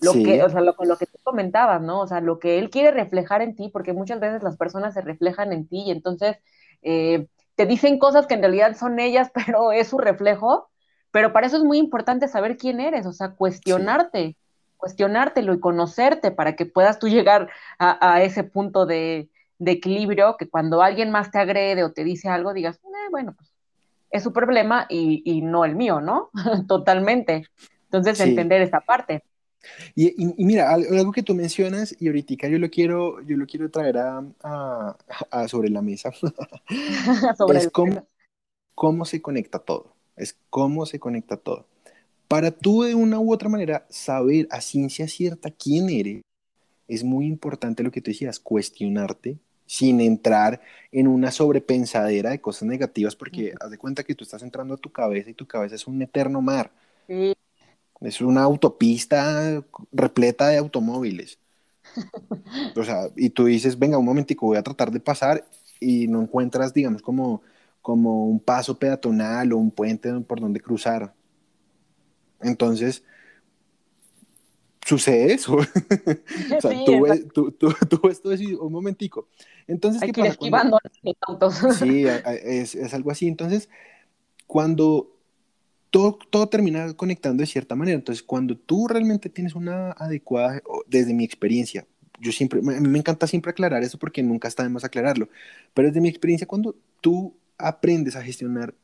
lo que, o sea, lo, lo que tú comentabas, ¿no? O sea, lo que él quiere reflejar en ti, porque muchas veces las personas se reflejan en ti y entonces eh, te dicen cosas que en realidad son ellas, [laughs] pero es su reflejo. Pero para eso es muy importante saber quién eres, o sea, cuestionarte cuestionártelo y conocerte para que puedas tú llegar a, ese punto de, equilibrio que cuando alguien más te agrede o te dice algo, digas, eh, bueno, pues es su problema y, no el mío, ¿no? [laughs] Totalmente. Entonces, entender esa parte. Y, mira, algo que tú mencionas, y ahorita yo lo quiero, yo lo quiero traer a, sobre la mesa, [laughs] [laughs] sobre es cómo, cómo se conecta todo. es cómo se conecta todo. Para tú de una u otra manera saber a ciencia cierta quién eres, es muy importante lo que tú decías, cuestionarte sin entrar en una sobrepensadera de cosas negativas, porque haz de cuenta que tú estás entrando a tu cabeza y tu cabeza es un eterno mar. Es una autopista repleta de automóviles. [laughs] o sea, y tú dices, venga, un momentico, voy a tratar de pasar y no encuentras, digamos, como, como un paso peatonal o un puente por donde cruzar. Entonces, sucede eso. [laughs] o sea, tú, ves, tú, [laughs] un momentico. Entonces, Hay ¿qué que esquivando autos. [laughs] sí, es, es, algo así. Entonces, cuando todo, todo termina conectando de cierta manera, entonces cuando tú realmente tienes una adecuada, desde mi experiencia, yo siempre, a mí me encanta siempre aclarar eso porque nunca está de más aclararlo, pero desde mi experiencia, cuando tú aprendes a gestionar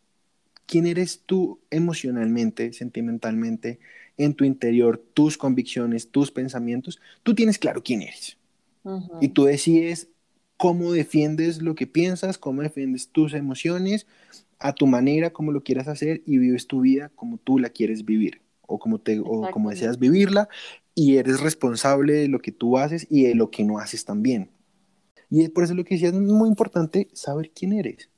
quién eres tú emocionalmente, sentimentalmente, en tu interior, tus convicciones, tus pensamientos, tú tienes claro quién eres. Y tú decides cómo defiendes lo que piensas, cómo defiendes tus emociones, a tu manera, como lo quieras hacer y vives tu vida como tú la quieres vivir o como, te, o como deseas vivirla y eres responsable de lo que tú haces y de lo que no haces también. Y por eso lo que decía es muy importante saber quién eres.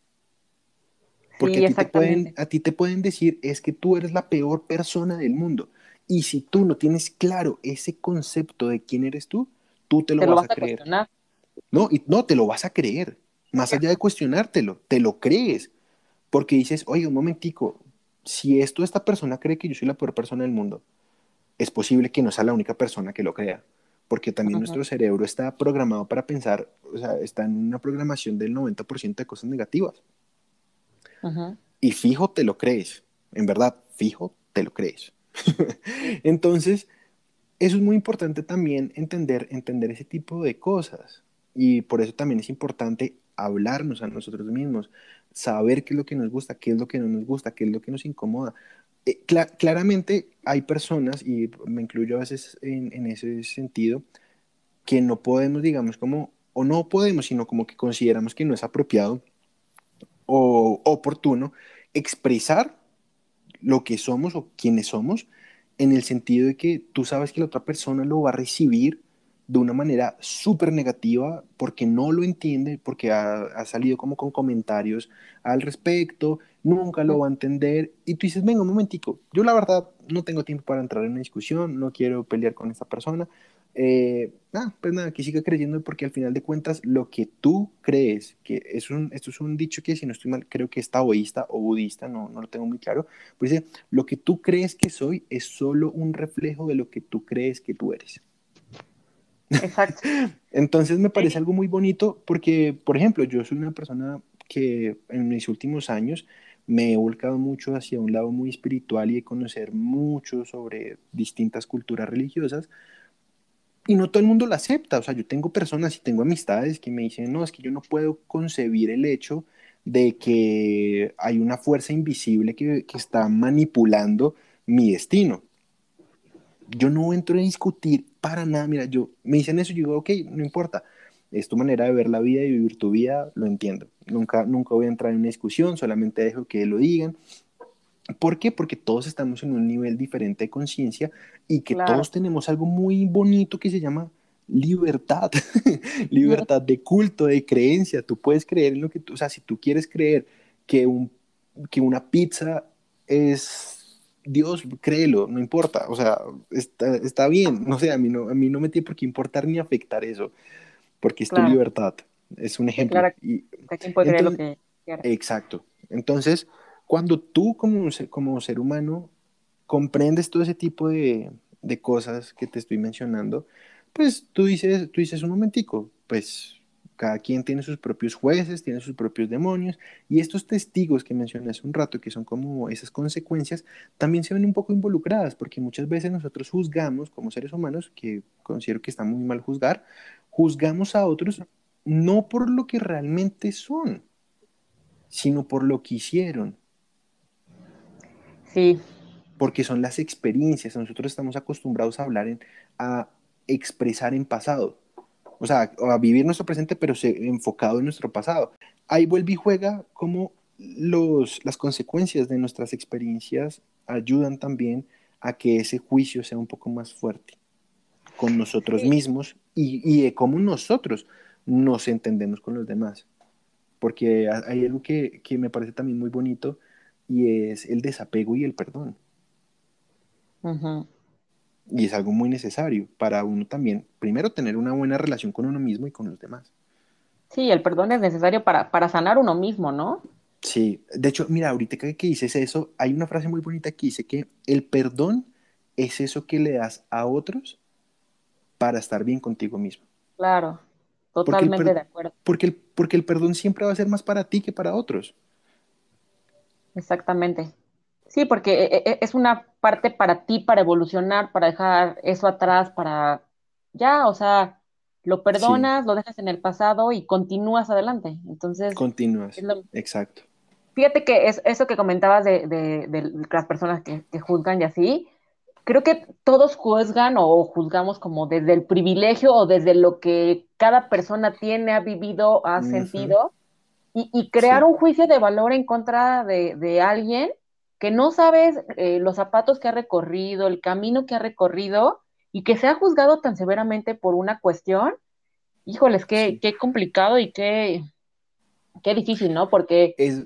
Porque a, ti te pueden, a ti te pueden decir es que tú eres la peor persona del mundo. Y si tú no tienes claro ese concepto de quién eres tú, tú te lo, vas, a creer. No, y no, te lo vas a creer. Más allá de cuestionártelo, te lo crees. Porque dices, oye, un momentico, si esto esta persona cree que yo soy la peor persona del mundo, es posible que no sea la única persona que lo crea. Porque también nuestro cerebro está programado para pensar, o sea, está en una programación del 90% de cosas negativas. Y fijo, te lo crees. En verdad, fijo, te lo crees. [laughs] Entonces, eso es muy importante también entender, entender ese tipo de cosas. Y por eso también es importante hablarnos a nosotros mismos, saber qué es lo que nos gusta, qué es lo que no nos gusta, qué es lo que nos incomoda. Eh, claramente hay personas, y me incluyo a veces en, en, ese sentido, que no podemos, digamos, como, o no podemos, sino como que consideramos que no es apropiado o oportuno expresar lo que somos o quienes somos, en el sentido de que tú sabes que la otra persona lo va a recibir de una manera súper negativa porque no lo entiende, porque ha, salido como con comentarios al respecto, nunca lo va a entender y tú dices, venga un momentico, yo la verdad no tengo tiempo para entrar en una discusión, no quiero pelear con esta persona, eh, ah, pues nada, que siga creyendo porque al final de cuentas lo que tú crees, que es un, esto es un dicho que si no estoy mal, creo que es taoísta o budista, no, no lo tengo muy claro, pues dice, lo que tú crees que soy es solo un reflejo de lo que tú crees que tú eres. Exacto. [laughs] Entonces me parece algo muy bonito porque, por ejemplo, yo soy una persona que en mis últimos años me he volcado mucho hacia un lado muy espiritual y de conocer mucho sobre distintas culturas religiosas, y no todo el mundo lo acepta. O sea, yo tengo personas y tengo amistades que me dicen, no, es que yo no puedo concebir el hecho de que hay una fuerza invisible que, que está manipulando mi destino. Yo no entro a discutir para nada. Mira, yo me dicen eso y digo, ok, no importa. Es tu manera de ver la vida y vivir tu vida, lo entiendo. Nunca, nunca voy a entrar en una discusión, solamente dejo que lo digan. ¿Por qué? Porque todos estamos en un nivel diferente de conciencia y que todos tenemos algo muy bonito que se llama [laughs] libertad, libertad de culto, de creencia. Tú puedes creer en lo que tú, o sea, si tú quieres creer que, un, que una pizza es Dios, créelo, no importa, o sea, está, está bien, no sé, a mí no, a mí no me tiene por qué importar ni afectar eso, porque es tu libertad, es un ejemplo. y, puede creer lo que quiera. Exacto, entonces cuando tú como, como ser humano comprendes todo ese tipo de, de, cosas que te estoy mencionando, pues tú dices, tú dices un momentico, pues cada quien tiene sus propios jueces, tiene sus propios demonios, y estos testigos que mencioné hace un rato, que son como esas consecuencias, también se ven un poco involucradas, porque muchas veces nosotros juzgamos como seres humanos, que considero que está muy mal juzgar, juzgamos a otros no por lo que realmente son, sino por lo que hicieron. Sí. Porque son las experiencias. Nosotros estamos acostumbrados a hablar, en, a expresar en pasado. O sea, a vivir nuestro presente, pero enfocado en nuestro pasado. Ahí vuelve y juega como los, las consecuencias de nuestras experiencias ayudan también a que ese juicio sea un poco más fuerte con nosotros mismos y, y de cómo nosotros nos entendemos con los demás. Porque hay algo que, que me parece también muy bonito y es el desapego y el perdón. Y es algo muy necesario para uno también, primero, tener una buena relación con uno mismo y con los demás. Sí, el perdón es necesario para, para sanar uno mismo, ¿no? Sí, de hecho, mira, ahorita que, que dices eso, hay una frase muy bonita que dice que el perdón es eso que le das a otros para estar bien contigo mismo. Claro, totalmente de acuerdo. Porque el, porque el perdón siempre va a ser más para ti que para otros. Exactamente. Sí, porque e, e, es una parte para ti, para evolucionar, para dejar eso atrás, para ya, o sea, lo perdonas, lo dejas en el pasado y continúas adelante. Entonces. Continúas. Exacto. Fíjate que es, eso que comentabas de, de, las personas que, juzgan y así, creo que todos juzgan o juzgamos como desde el privilegio o desde lo que cada persona tiene, ha vivido, ha sentido, y, crear un juicio de valor en contra de, alguien que no sabes eh, los zapatos que ha recorrido, el camino que ha recorrido, y que se ha juzgado tan severamente por una cuestión, híjoles, qué, qué complicado y qué, qué difícil, ¿no? Porque... Es,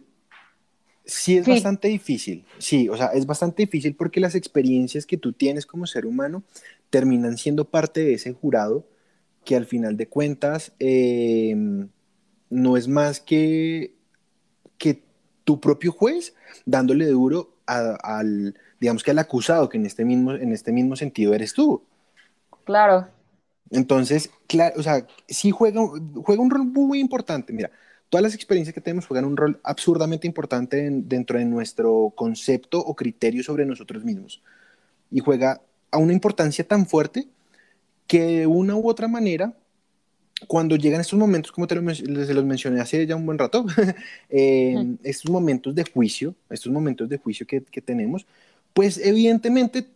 sí, es bastante difícil, sí, o sea, es bastante difícil porque las experiencias que tú tienes como ser humano terminan siendo parte de ese jurado que al final de cuentas em, no es más que, que tu propio juez dándole duro al, digamos que al acusado, que en este mismo, en este mismo sentido eres tú. Claro. Entonces, claro, o sea, sí juega, juega un rol muy importante. Mira, todas las experiencias que tenemos juegan un rol absurdamente importante dentro de nuestro concepto o criterio sobre nosotros mismos. Y juega a una importancia tan fuerte que de una u otra manera, cuando llegan estos momentos, como te los, los mencioné hace ya un buen rato, [laughs] eh, estos momentos de juicio, estos momentos de juicio que, que tenemos, pues evidentemente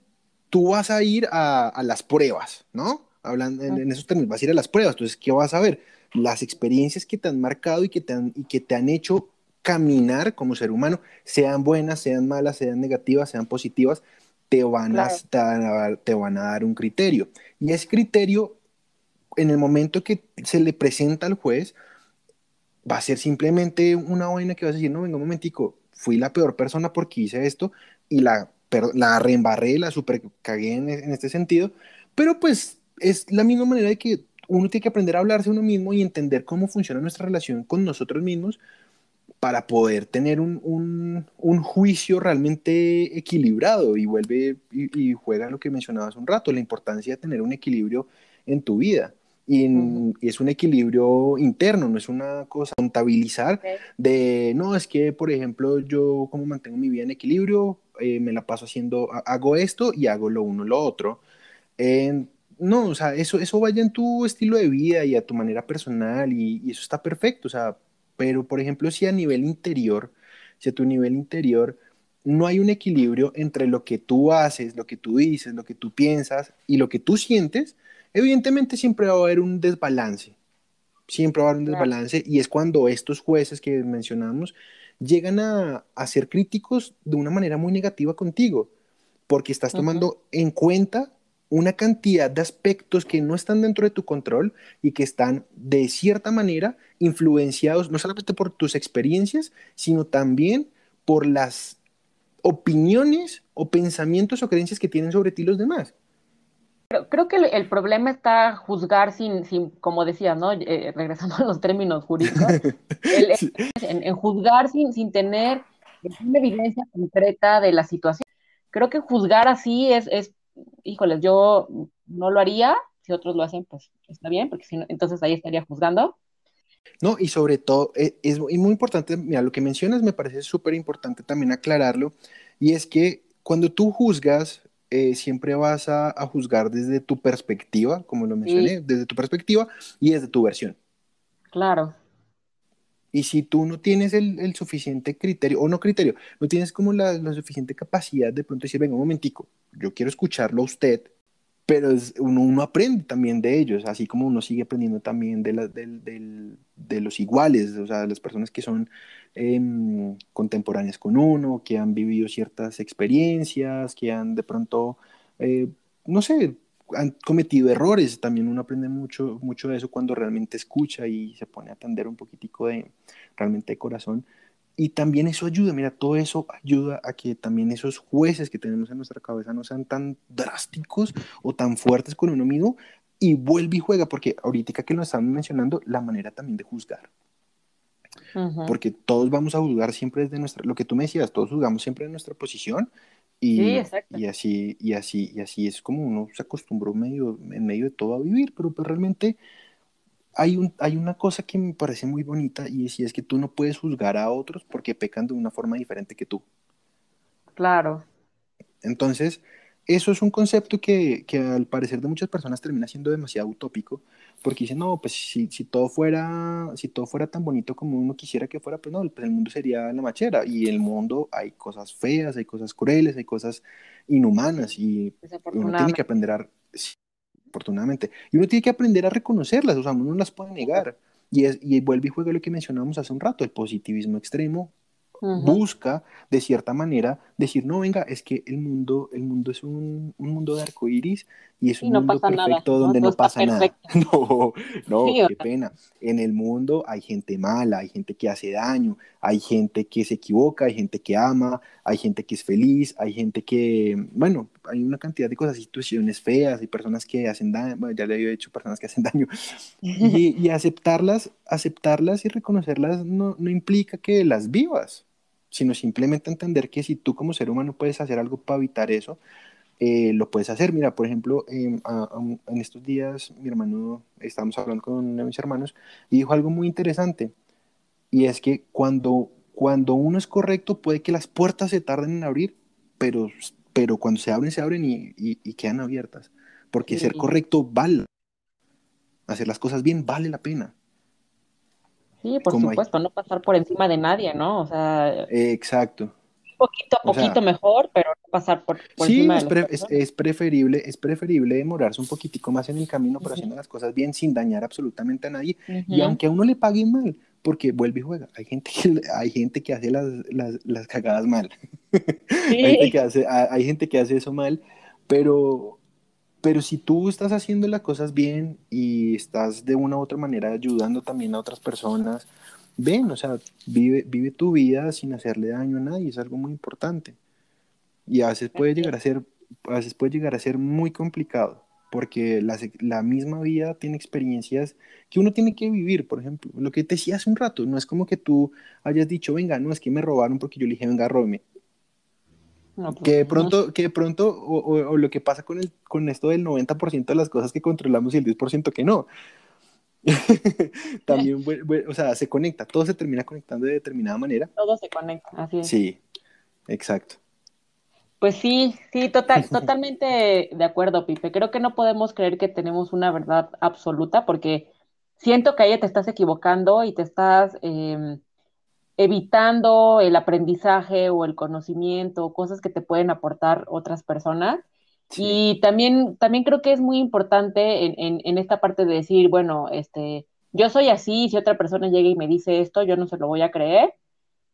tú vas a ir a, las pruebas, ¿no? Hablando en, esos términos, vas a ir a las pruebas. Entonces, ¿qué vas a ver? Las experiencias que te han marcado y que te han, y que te han hecho caminar como ser humano, sean buenas, sean malas, sean negativas, sean positivas, te van, a, te, van a dar un criterio. Y ese criterio, en el momento que se le presenta al juez, va a ser simplemente una vaina que vas a decir, no, venga un momentico, fui la peor persona porque hice esto y la la reembarré, la super cagué en, este sentido, pero pues es la misma manera de que uno tiene que aprender a hablarse uno mismo y entender cómo funciona nuestra relación con nosotros mismos para poder tener un, un, juicio realmente equilibrado y vuelve y, juega lo que mencionabas un rato, la importancia de tener un equilibrio en tu vida. Y, es un equilibrio interno, no es una cosa contabilizar de, no, es que, por ejemplo, yo como mantengo mi vida en equilibrio, eh, me la paso haciendo, hago esto y hago lo uno, lo otro. no, o sea, eso, eso vaya en tu estilo de vida y a tu manera personal y, eso está perfecto, o sea, pero por ejemplo, si a nivel interior, si a tu nivel interior no hay un equilibrio entre lo que tú haces, lo que tú dices, lo que tú piensas y lo que tú sientes, evidentemente siempre va a haber un desbalance. Siempre va a haber un desbalance y es cuando estos jueces que mencionamos llegan a, ser críticos de una manera muy negativa contigo, porque estás tomando en cuenta una cantidad de aspectos que no están dentro de tu control y que están de cierta manera influenciados no solamente por tus experiencias, sino también por las opiniones o pensamientos o creencias que tienen sobre ti los demás. Creo, que el, problema está juzgar sin, sin como decía, ¿no? Eh, regresando a los términos jurídicos, [laughs] en, juzgar sin, sin tener una evidencia concreta de la situación. Creo que juzgar así es, es, híjoles, yo no lo haría, si otros lo hacen, pues está bien, porque si no, entonces ahí estaría juzgando. No, y sobre todo, eh, es, muy importante, mira, lo que mencionas me parece súper importante también aclararlo, y es que cuando tú juzgas, eh, siempre vas a, juzgar desde tu perspectiva, como lo mencioné, desde tu perspectiva y desde tu versión. Claro. Y si tú no tienes el, suficiente criterio, o no criterio, no tienes como la, suficiente capacidad de pronto decir, venga, un momentico, yo quiero escucharlo a usted, pero es, uno, aprende también de ellos, así como uno sigue aprendiendo también de, la, de los iguales, o sea, de las personas que son em, contemporáneas con uno, que han vivido ciertas experiencias, que han de pronto, eh, no sé, han cometido errores, también uno aprende mucho, mucho de eso cuando realmente escucha y se pone a atender un poquitico de realmente de corazón. Y también eso ayuda, mira, todo eso ayuda a que también esos jueces que tenemos en nuestra cabeza no sean tan drásticos o tan fuertes con uno mismo y vuelve y juega, porque ahorita que lo estamos mencionando, la manera también de juzgar. Porque todos vamos a juzgar siempre desde nuestra, lo que tú me decías, todos juzgamos siempre en nuestra posición y, y, así, y, así, y así es como uno se acostumbró medio, en medio de todo a vivir, pero pues realmente hay, un, hay una cosa que me parece muy bonita y es, es que tú no puedes juzgar a otros porque pecan de una forma diferente que tú. Claro. Entonces, eso es un concepto que, que, al parecer de muchas personas termina siendo demasiado utópico, porque dicen, no, pues si, si, todo fuera, si todo fuera tan bonito como uno quisiera que fuera, pues no, pues el mundo sería la machera, y el mundo hay cosas feas, hay cosas crueles, hay cosas inhumanas, y uno tiene que aprender a, afortunadamente. Y uno tiene que aprender a reconocerlas, o sea, uno no las puede negar. Y, es, y vuelve y juega lo que mencionamos hace un rato, el positivismo extremo busca, de cierta manera, decir, no, venga, es que el mundo, el mundo es un, un mundo de arcoíris y es un mundo perfecto donde no, pasa nada. [laughs] No, no, qué pena. En el mundo hay gente mala, hay gente que hace daño, hay gente que se equivoca, hay gente que ama, hay gente que es feliz, hay gente que, bueno, hay una cantidad de cosas, situaciones feas, hay personas que hacen daño, bueno, ya le había dicho personas que hacen daño, [laughs] y, y aceptarlas, aceptarlas y reconocerlas no, no implica que las vivas sino simplemente entender que si tú como ser humano puedes hacer algo para evitar eso, eh, lo puedes hacer. Mira, por ejemplo, em, en estos días mi hermano, estábamos hablando con uno de mis hermanos y dijo algo muy interesante, y es que cuando, cuando uno es correcto puede que las puertas se tarden en abrir, pero, pero cuando se abren, se abren y, y, quedan abiertas, porque ser correcto vale, hacer las cosas bien vale la pena. Sí, por supuesto, no pasar por encima de nadie, ¿no? O sea. exacto. Poquito a poquito mejor, pero no pasar por, encima es, de es, es, preferible, es preferible demorarse un poquitico más en el camino, pero haciendo las cosas bien sin dañar absolutamente a nadie. Y aunque a uno le paguen mal, porque vuelve y juega. Hay gente que, hay gente que hace las, las, las cagadas mal. [laughs] hay, gente que hace, hay gente que hace eso mal, pero pero si tú estás haciendo las cosas bien y estás de una u otra manera ayudando también a otras personas, ven, o sea, vive, vive tu vida sin hacerle daño a nadie, es algo muy importante. Y a veces puede llegar a ser, a veces puede llegar a ser muy complicado, porque la, la misma vida tiene experiencias que uno tiene que vivir, por ejemplo, lo que te decía hace un rato, no es como que tú hayas dicho, venga, no, es que me robaron porque yo le dije, venga, róbeme. Pues, que de pronto, que pronto o, lo que pasa con, el, con esto del 90% de las cosas que controlamos y el 10% que no. [laughs] También, [laughs] o sea, se conecta, todo se termina conectando de determinada manera. Todo se conecta, así es. Sí, exacto. Pues sí, sí, total, [laughs] totalmente de acuerdo, Pipe. Creo que no podemos creer que tenemos una verdad absoluta porque siento que ahí te estás equivocando y te estás em, evitando el aprendizaje o el conocimiento, cosas que te pueden aportar otras personas. Y también, también creo que es muy importante en, en, esta parte de decir, bueno, este, yo soy así, si otra persona llega y me dice esto, yo no se lo voy a creer.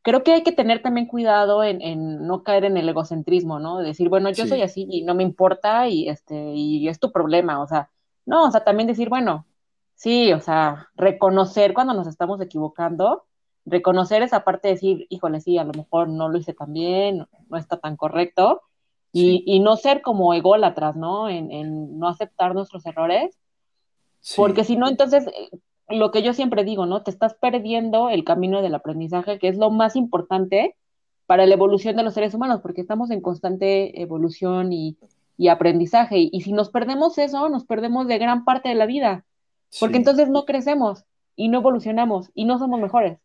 Creo que hay que tener también cuidado en, en no caer en el egocentrismo, ¿no? De decir, bueno, yo soy así y no me importa y, este, y es tu problema, o sea, no, o sea, también decir, bueno, sí, o sea, reconocer cuando nos estamos equivocando reconocer esa parte de decir, híjole, sí, a lo mejor no lo hice tan bien, no está tan correcto, y, no ser como ególatras, ¿no? En, no aceptar nuestros errores, porque si no, entonces, eh, lo que yo siempre digo, ¿no? Te estás perdiendo el camino del aprendizaje, que es lo más importante para la evolución de los seres humanos, porque estamos en constante evolución y, aprendizaje, y, si nos perdemos eso, nos perdemos de gran parte de la vida, porque entonces no crecemos y no evolucionamos y no somos mejores.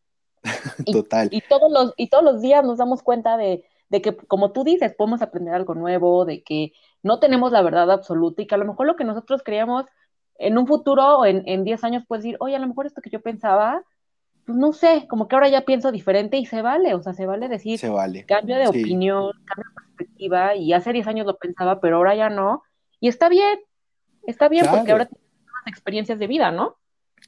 [laughs] Total. Y, todos los, y todos los días nos damos cuenta de, que, como tú dices, podemos aprender algo nuevo, de que no tenemos la verdad absoluta y que a lo mejor lo que nosotros creíamos en un futuro o en 10 años puedes decir, oye, a lo mejor esto que yo pensaba, pues no sé, como que ahora ya pienso diferente y se vale, o sea, se vale decir, se vale. cambio de opinión, cambio de perspectiva y hace 10 años lo pensaba, pero ahora ya no, y está bien, Está bien porque ahora tienes más experiencias de vida, ¿no?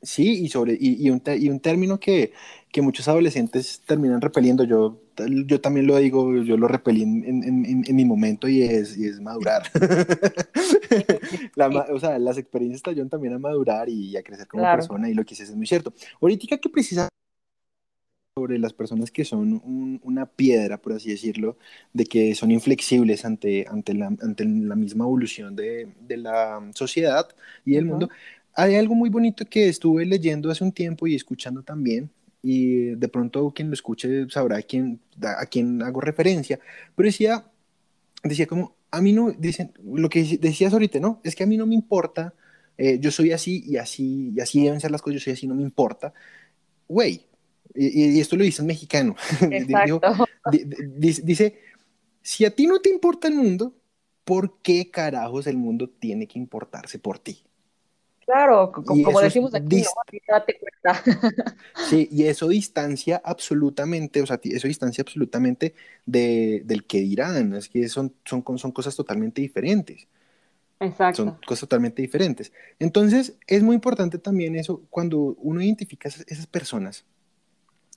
Sí, y, sobre, y, un, y un término que, que, muchos adolescentes terminan repeliendo, yo, yo también lo digo, yo lo repelí en, en, en, mi momento y es, y es madurar. [laughs] o sea, las experiencias te ayudan también a madurar y a crecer como persona y lo que dices es muy cierto. Ahorita que precisamente sobre las personas que son una piedra, por así decirlo, de que son inflexibles ante, ante, la, ante la misma evolución de, de la sociedad y del mundo. Hay algo muy bonito que estuve leyendo hace un tiempo y escuchando también, y de pronto quien lo escuche sabrá a quién, a quién hago referencia, pero decía, decía como, a mí no, dicen, lo que decías ahorita, ¿no? Es que a mí no me importa, eh, yo soy así y así, y así deben ser las cosas, yo soy así, no me importa. Güey, y, esto lo dice el mexicano, [laughs] dice, si a ti no te importa el mundo, ¿por qué carajos el mundo tiene que importarse por ti? Claro, como, decimos aquí, ¿no? date cuenta. [laughs] Sí, y eso distancia absolutamente, o sea, eso distancia absolutamente de, del que dirán, es que son, son, son cosas totalmente diferentes. Exacto. Son cosas totalmente diferentes. Entonces, es muy importante también eso, cuando uno identifica esas, esas personas,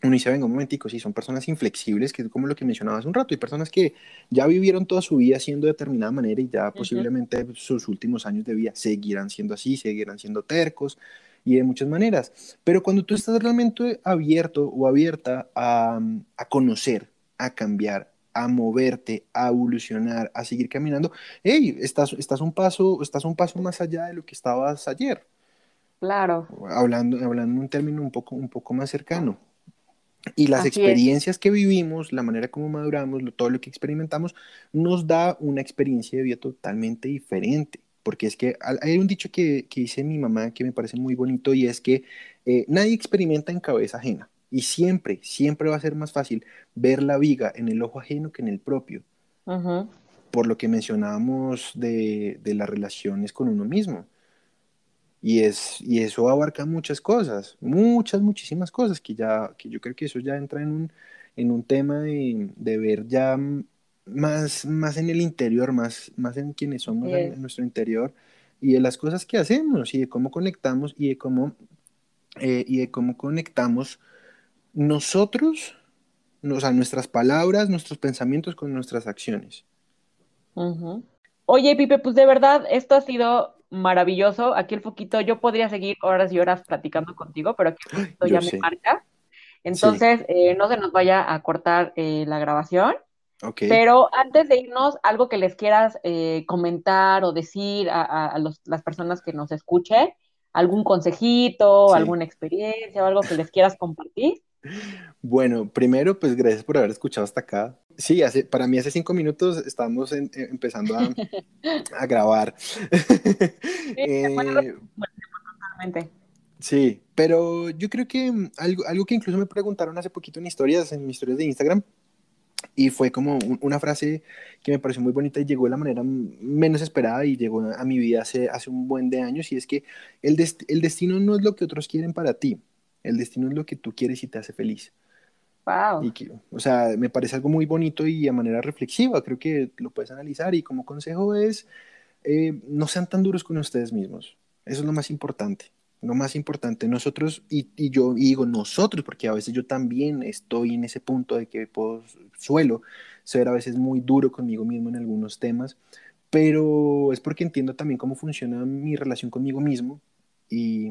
uno dice, venga, un momentico, sí, son personas inflexibles, que es como lo que mencionaba hace un rato, y personas que ya vivieron toda su vida siendo de determinada manera y ya posiblemente sus últimos años de vida seguirán siendo así, seguirán siendo tercos y de muchas maneras. Pero cuando tú estás realmente abierto o abierta a, a conocer, a cambiar, a moverte, a evolucionar, a seguir caminando, hey, estás, estás, un paso, estás un paso más allá de lo que estabas ayer. Claro. Hablando, hablando en un término un poco, un poco más cercano. Y las experiencias que vivimos, la manera como maduramos, todo lo que experimentamos, nos da una experiencia de vida totalmente diferente. Porque es que hay un dicho que, que dice mi mamá que me parece muy bonito y es que eh, nadie experimenta en cabeza ajena. Y siempre, siempre va a ser más fácil ver la viga en el ojo ajeno que en el propio. Por lo que mencionábamos de, de las relaciones con uno mismo. Y, es, y eso abarca muchas cosas, muchas, muchísimas cosas, que, ya, que yo creo que eso ya entra en un, en un tema de, de ver ya más, más en el interior, más, más en quienes somos en, nuestro interior y de las cosas que hacemos y de cómo conectamos y de cómo, eh, y de cómo conectamos nosotros, o sea, nuestras palabras, nuestros pensamientos con nuestras acciones. Oye, Pipe, pues de verdad, esto ha sido maravilloso. Aquí el foquito, yo podría seguir horas y horas platicando contigo, pero aquí el foquito ya me marca. Entonces, eh, no se nos vaya a cortar eh, la grabación. Pero antes de irnos, algo que les quieras eh, comentar o decir a, las personas que nos escuchen, algún consejito, alguna experiencia o algo que les quieras compartir. Bueno, primero, pues gracias por haber escuchado hasta acá. Sí, hace, para mí hace cinco minutos estábamos eh, empezando a, [laughs] a grabar. Sí, [laughs] sí, pero yo creo que mm, algo, algo que incluso me preguntaron hace poquito en historias, en mis historias de Instagram, y fue como una frase que me pareció muy bonita y llegó de la manera menos esperada y llegó a mi vida hace, hace un buen de años, y es que el, el destino no es lo que otros quieren para ti, el destino es lo que tú quieres y te hace feliz. Wow. Y que, o sea, me parece algo muy bonito y a manera reflexiva, creo que lo puedes analizar y como consejo es, eh, no sean tan duros con ustedes mismos. Eso es lo más importante. Lo más importante, nosotros, y, y yo digo nosotros, porque a veces yo también estoy en ese punto de que puedo, suelo ser a veces muy duro conmigo mismo en algunos temas, pero es porque entiendo también cómo funciona mi relación conmigo mismo y,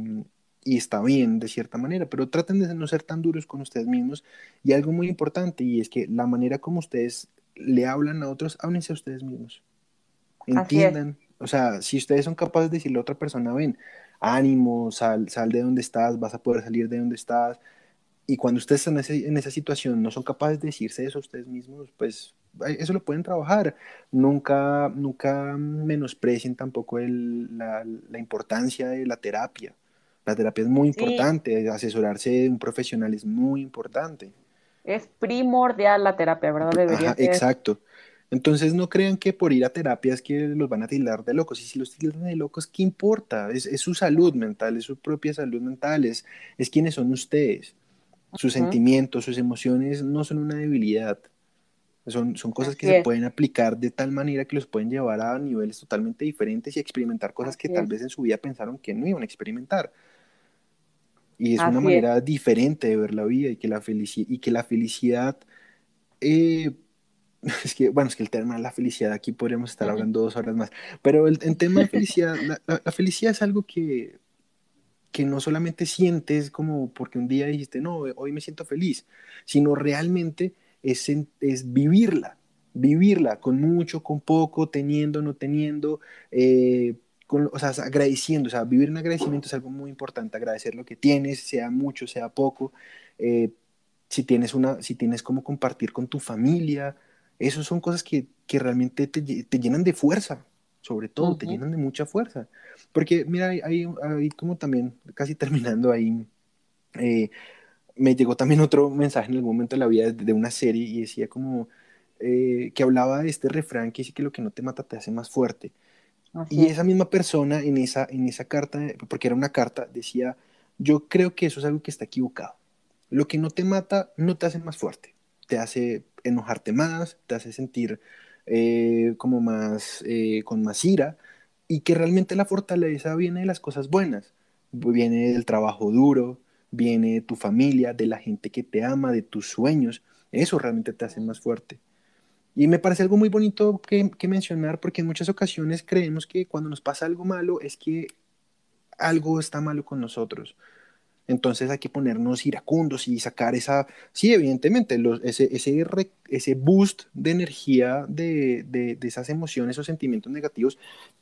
y está bien de cierta manera, pero traten de no ser tan duros con ustedes mismos. Y algo muy importante, y es que la manera como ustedes le hablan a otros, háblense a ustedes mismos. Entiendan. O sea, si ustedes son capaces de decirle a otra persona, ven, ánimo, sal, sal de donde estás, vas a poder salir de donde estás. Y cuando ustedes están en, esa situación, no son capaces de decirse eso a ustedes mismos, pues eso lo pueden trabajar. Nunca, nunca menosprecien tampoco el, la, la importancia de la terapia la terapia es muy importante, asesorarse de un profesional es muy importante. Es primordial la terapia, ¿verdad? Debería Exacto. Entonces no crean que por ir a terapia es que los van a tildar de locos. Y si los tildan de locos, ¿qué importa? Es, su salud mental, es su propia salud mental, es, es quienes son ustedes. Sus sentimientos, sus emociones no son una debilidad. Son, son cosas que se pueden aplicar de tal manera que los pueden llevar a niveles totalmente diferentes y experimentar cosas que tal vez en su vida pensaron que no iban a experimentar. Y es una manera diferente de ver la vida y que la, felicidad y que la felicidad, eh, [laughs] es que, bueno, es que el tema de la felicidad, aquí podríamos estar hablando dos horas más, pero el, tema de [laughs] felicidad, la, felicidad es algo que, que no solamente sientes como porque un día dijiste, no, hoy me siento feliz, sino realmente es, es vivirla, vivirla con mucho, con poco, teniendo, no teniendo, eh, con, o sea, agradeciendo, o sea, vivir un agradecimiento es algo muy importante, agradecer lo que tienes, sea mucho, sea poco, eh, si tienes una, si tienes como compartir con tu familia, esas son cosas que, que realmente te, te, llenan de fuerza, sobre todo, te llenan de mucha fuerza, porque mira, ahí, ahí como también, casi terminando ahí, eh, me llegó también otro mensaje en algún momento de la vida de, una serie y decía como eh, que hablaba de este refrán que dice que lo que no te mata te hace más fuerte. Y esa misma persona en esa, en esa carta, porque era una carta, decía, yo creo que eso es algo que está equivocado. Lo que no te mata no te hace más fuerte, te hace enojarte más, te hace sentir eh, como más, eh, con más ira, y que realmente la fortaleza viene de las cosas buenas, viene del trabajo duro, viene de tu familia, de la gente que te ama, de tus sueños. Eso realmente te hace más fuerte. Y me parece algo muy bonito que, mencionar porque en muchas ocasiones creemos que cuando nos pasa algo malo es que algo está malo con nosotros. Entonces hay que ponernos iracundos y sacar esa, sí, evidentemente, ese, ese, ese, boost de energía de, de, esas emociones o sentimientos negativos,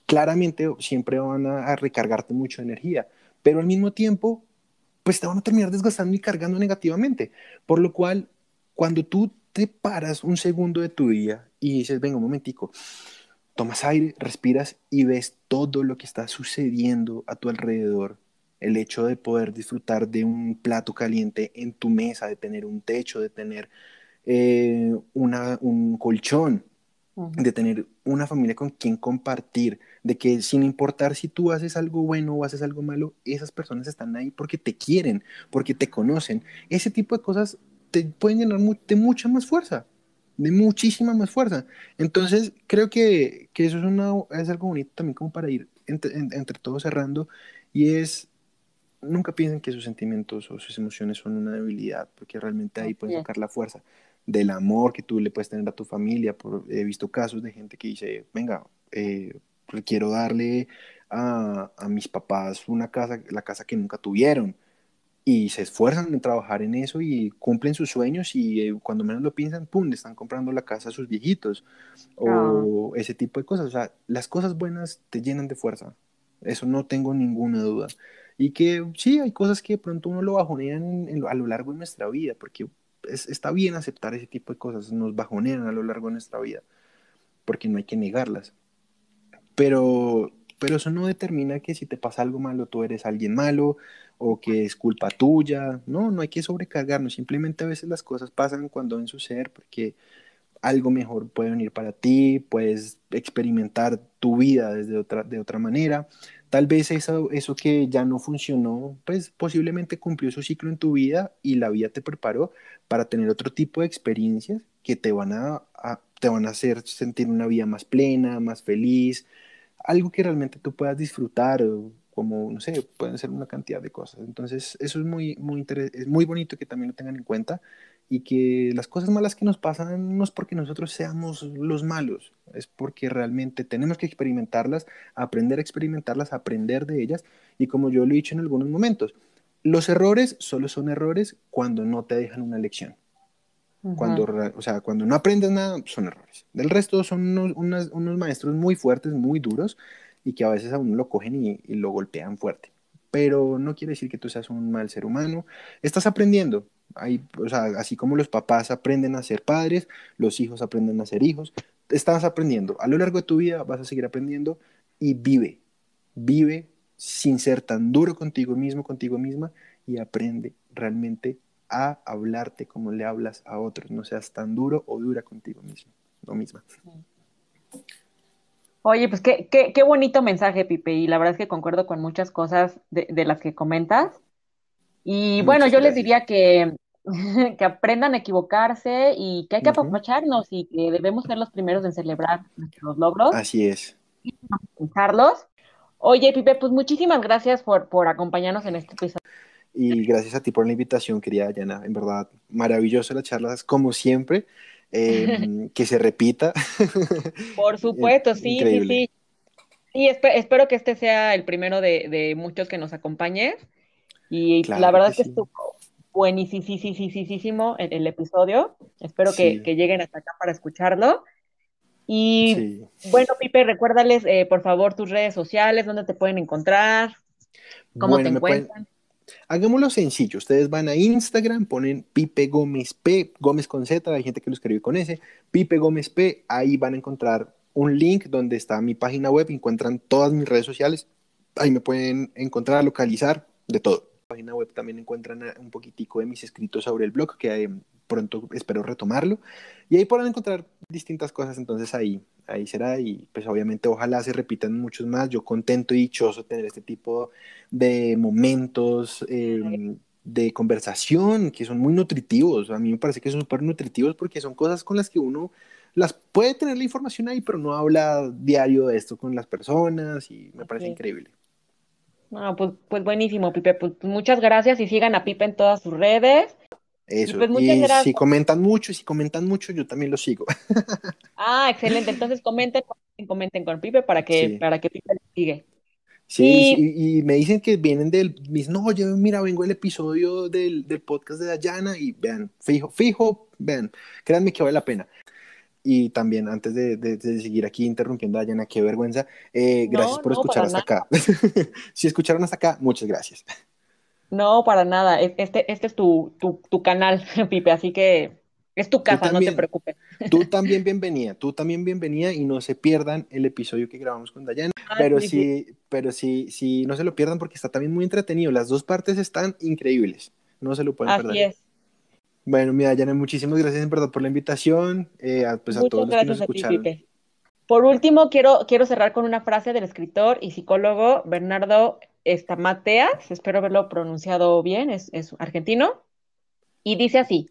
claramente siempre van a, a recargarte mucho energía, pero al mismo tiempo pues te van a terminar desgastando y cargando negativamente. Por lo cual, cuando tú te paras un segundo de tu día y dices, venga, un momentico, tomas aire, respiras y ves todo lo que está sucediendo a tu alrededor, el hecho de poder disfrutar de un plato caliente en tu mesa, de tener un techo, de tener eh, una, un colchón, de tener una familia con quien compartir, de que sin importar si tú haces algo bueno o haces algo malo, esas personas están ahí porque te quieren, porque te conocen. Ese tipo de cosas te pueden llenar de mucha más fuerza, de muchísima más fuerza. Entonces, creo que, que eso es, una, es algo bonito también como para ir entre, entre todos cerrando y es nunca piensen que sus sentimientos o sus emociones son una debilidad, porque realmente ahí pueden sacar la fuerza del amor que tú le puedes tener a tu familia. Por, he visto casos de gente que dice, venga, eh, quiero darle a, a, mis papás una casa, la casa que nunca tuvieron. Y se esfuerzan en trabajar en eso y cumplen sus sueños y eh, cuando menos lo piensan, ¡pum!, le están comprando la casa a sus viejitos. O ah. ese tipo de cosas. O sea, las cosas buenas te llenan de fuerza. Eso no tengo ninguna duda. Y que sí, hay cosas que de pronto uno lo bajonean a lo largo de nuestra vida, porque está bien aceptar ese tipo de cosas, nos bajonean a lo largo de nuestra vida, porque no hay que negarlas. Pero, pero eso no determina que si te pasa algo malo tú eres alguien malo o que es culpa tuya. No, no hay que sobrecargarnos. Simplemente a veces las cosas pasan cuando deben suceder porque algo mejor puede venir para ti, puedes experimentar tu vida desde otra, de otra manera. Tal vez eso, eso que ya no funcionó, pues posiblemente cumplió su ciclo en tu vida y la vida te preparó para tener otro tipo de experiencias que te van a, te van a hacer sentir una vida más plena, más feliz, algo que realmente tú puedas disfrutar, como, no sé, pueden ser una cantidad de cosas. Entonces, eso es muy, muy, es muy bonito que también lo tengan en cuenta y que las cosas malas que nos pasan no es porque nosotros seamos los malos, es porque realmente tenemos que experimentarlas, aprender a experimentarlas, aprender de ellas y como yo lo he dicho en algunos momentos, los errores solo son errores cuando no te dejan una lección. Cuando, o sea, cuando no aprendes nada, son errores. Del resto son unos, unos, maestros muy fuertes, muy duros, y que a veces a uno lo cogen y, y, lo golpean fuerte. Pero no quiere decir que tú seas un mal ser humano. Estás aprendiendo, o sea, así como los papás aprenden a ser padres, los hijos aprenden a ser hijos, estás aprendiendo. A lo largo de tu vida vas a seguir aprendiendo y vive, vive sin ser tan duro contigo mismo, contigo misma y aprende realmente a hablarte como le hablas a otros. No seas tan duro o dura contigo mismo o misma. Oye, pues qué, qué, qué, bonito mensaje, Pipe, y la verdad es que concuerdo con muchas cosas de, de las que comentas. Y bueno, yo les diría que [laughs] que aprendan a equivocarse y que hay que aprovecharnos y que debemos ser los primeros en celebrar nuestros logros. Así es. Y Carlos. Oye, Pipe, pues muchísimas gracias por, por acompañarnos en este episodio. Y gracias a ti por la invitación, querida Dayana. En verdad, maravilloso las charlas, como siempre. Em, [laughs] que se repita. Por supuesto, sí, sí, sí. Y espero que este sea el primero de, de muchos que nos acompañe. Y la verdad es que, estuvo buenísimo el, el episodio. Espero que, que, lleguen hasta acá para escucharlo. Y bueno, Pipe, recuérdales, eh, por favor, tus redes sociales, dónde te pueden encontrar, cómo te encuentran. Hagámoslo sencillo. Ustedes van a Instagram, ponen Pipe Gómez P, Gómez con Z, hay gente que lo escribe con S, Pipe Gómez P, ahí van a encontrar un link donde está mi página web, encuentran todas mis redes sociales, ahí me pueden encontrar, localizar, de todo. En la página web también encuentran un poquitico de mis escritos sobre el blog, que pronto espero retomarlo. Y ahí podrán encontrar distintas cosas, entonces ahí, ahí será. Y pues obviamente ojalá se repitan muchos más. Yo contento y dichoso tener este tipo de momentos em, de conversación que son muy nutritivos. A mí me parece que son súper nutritivos porque son cosas con las que uno las puede tener la información ahí, pero no habla diario de esto con las personas y me parece increíble. No, pues, pues buenísimo, Pipe. Pues muchas gracias y sigan a Pipe en todas sus redes. Eso, y, pues, si comentan mucho, y si comentan mucho, yo también lo sigo. [laughs] Ah, excelente. Entonces comenten, comenten con Pipe para que, para que Pipe le sigue. Sí, y, me dicen que vienen del, mis, no, yo mira, vengo el episodio del, del, podcast de Dayana y vean, fijo, fijo, vean, créanme que vale la pena. Y también, antes de, de, seguir aquí interrumpiendo a Dayana, qué vergüenza, eh, gracias por escuchar hasta acá. [laughs] si escucharon hasta acá, muchas gracias. No, para nada. Este, este es tu, tu, canal, [laughs] Pipe, así que es tu casa, no te preocupes. Tú [laughs] también bienvenida, tú también bienvenida y no se pierdan el episodio que grabamos con Dayana. Ah, pero sí, pero sí, sí, no se lo pierdan porque está también muy entretenido. Las dos partes están increíbles. No se lo pueden perder. Así es. Bueno, mira, Dayana, muchísimas gracias en verdad por la invitación. Eh, pues a todos los que nos escucharon. Pipe. Por último, quiero, quiero cerrar con una frase del escritor y psicólogo Bernardo Estamateas, espero haberlo pronunciado bien, es, argentino, y dice así,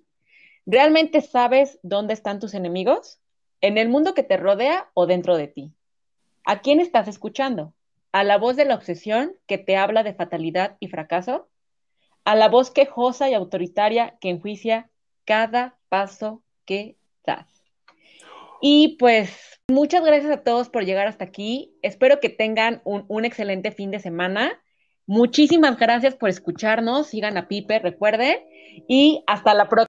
¿realmente sabes dónde están tus enemigos? ¿En el mundo que te rodea o dentro de ti? ¿A quién estás escuchando? ¿A la voz de la obsesión que te habla de fatalidad y fracaso? ¿A la voz quejosa y autoritaria que enjuicia cada paso que das? Y pues muchas gracias a todos por llegar hasta aquí. Espero que tengan un, excelente fin de semana. Muchísimas gracias por escucharnos. Sigan a Pipe, recuerden. Y hasta la próxima.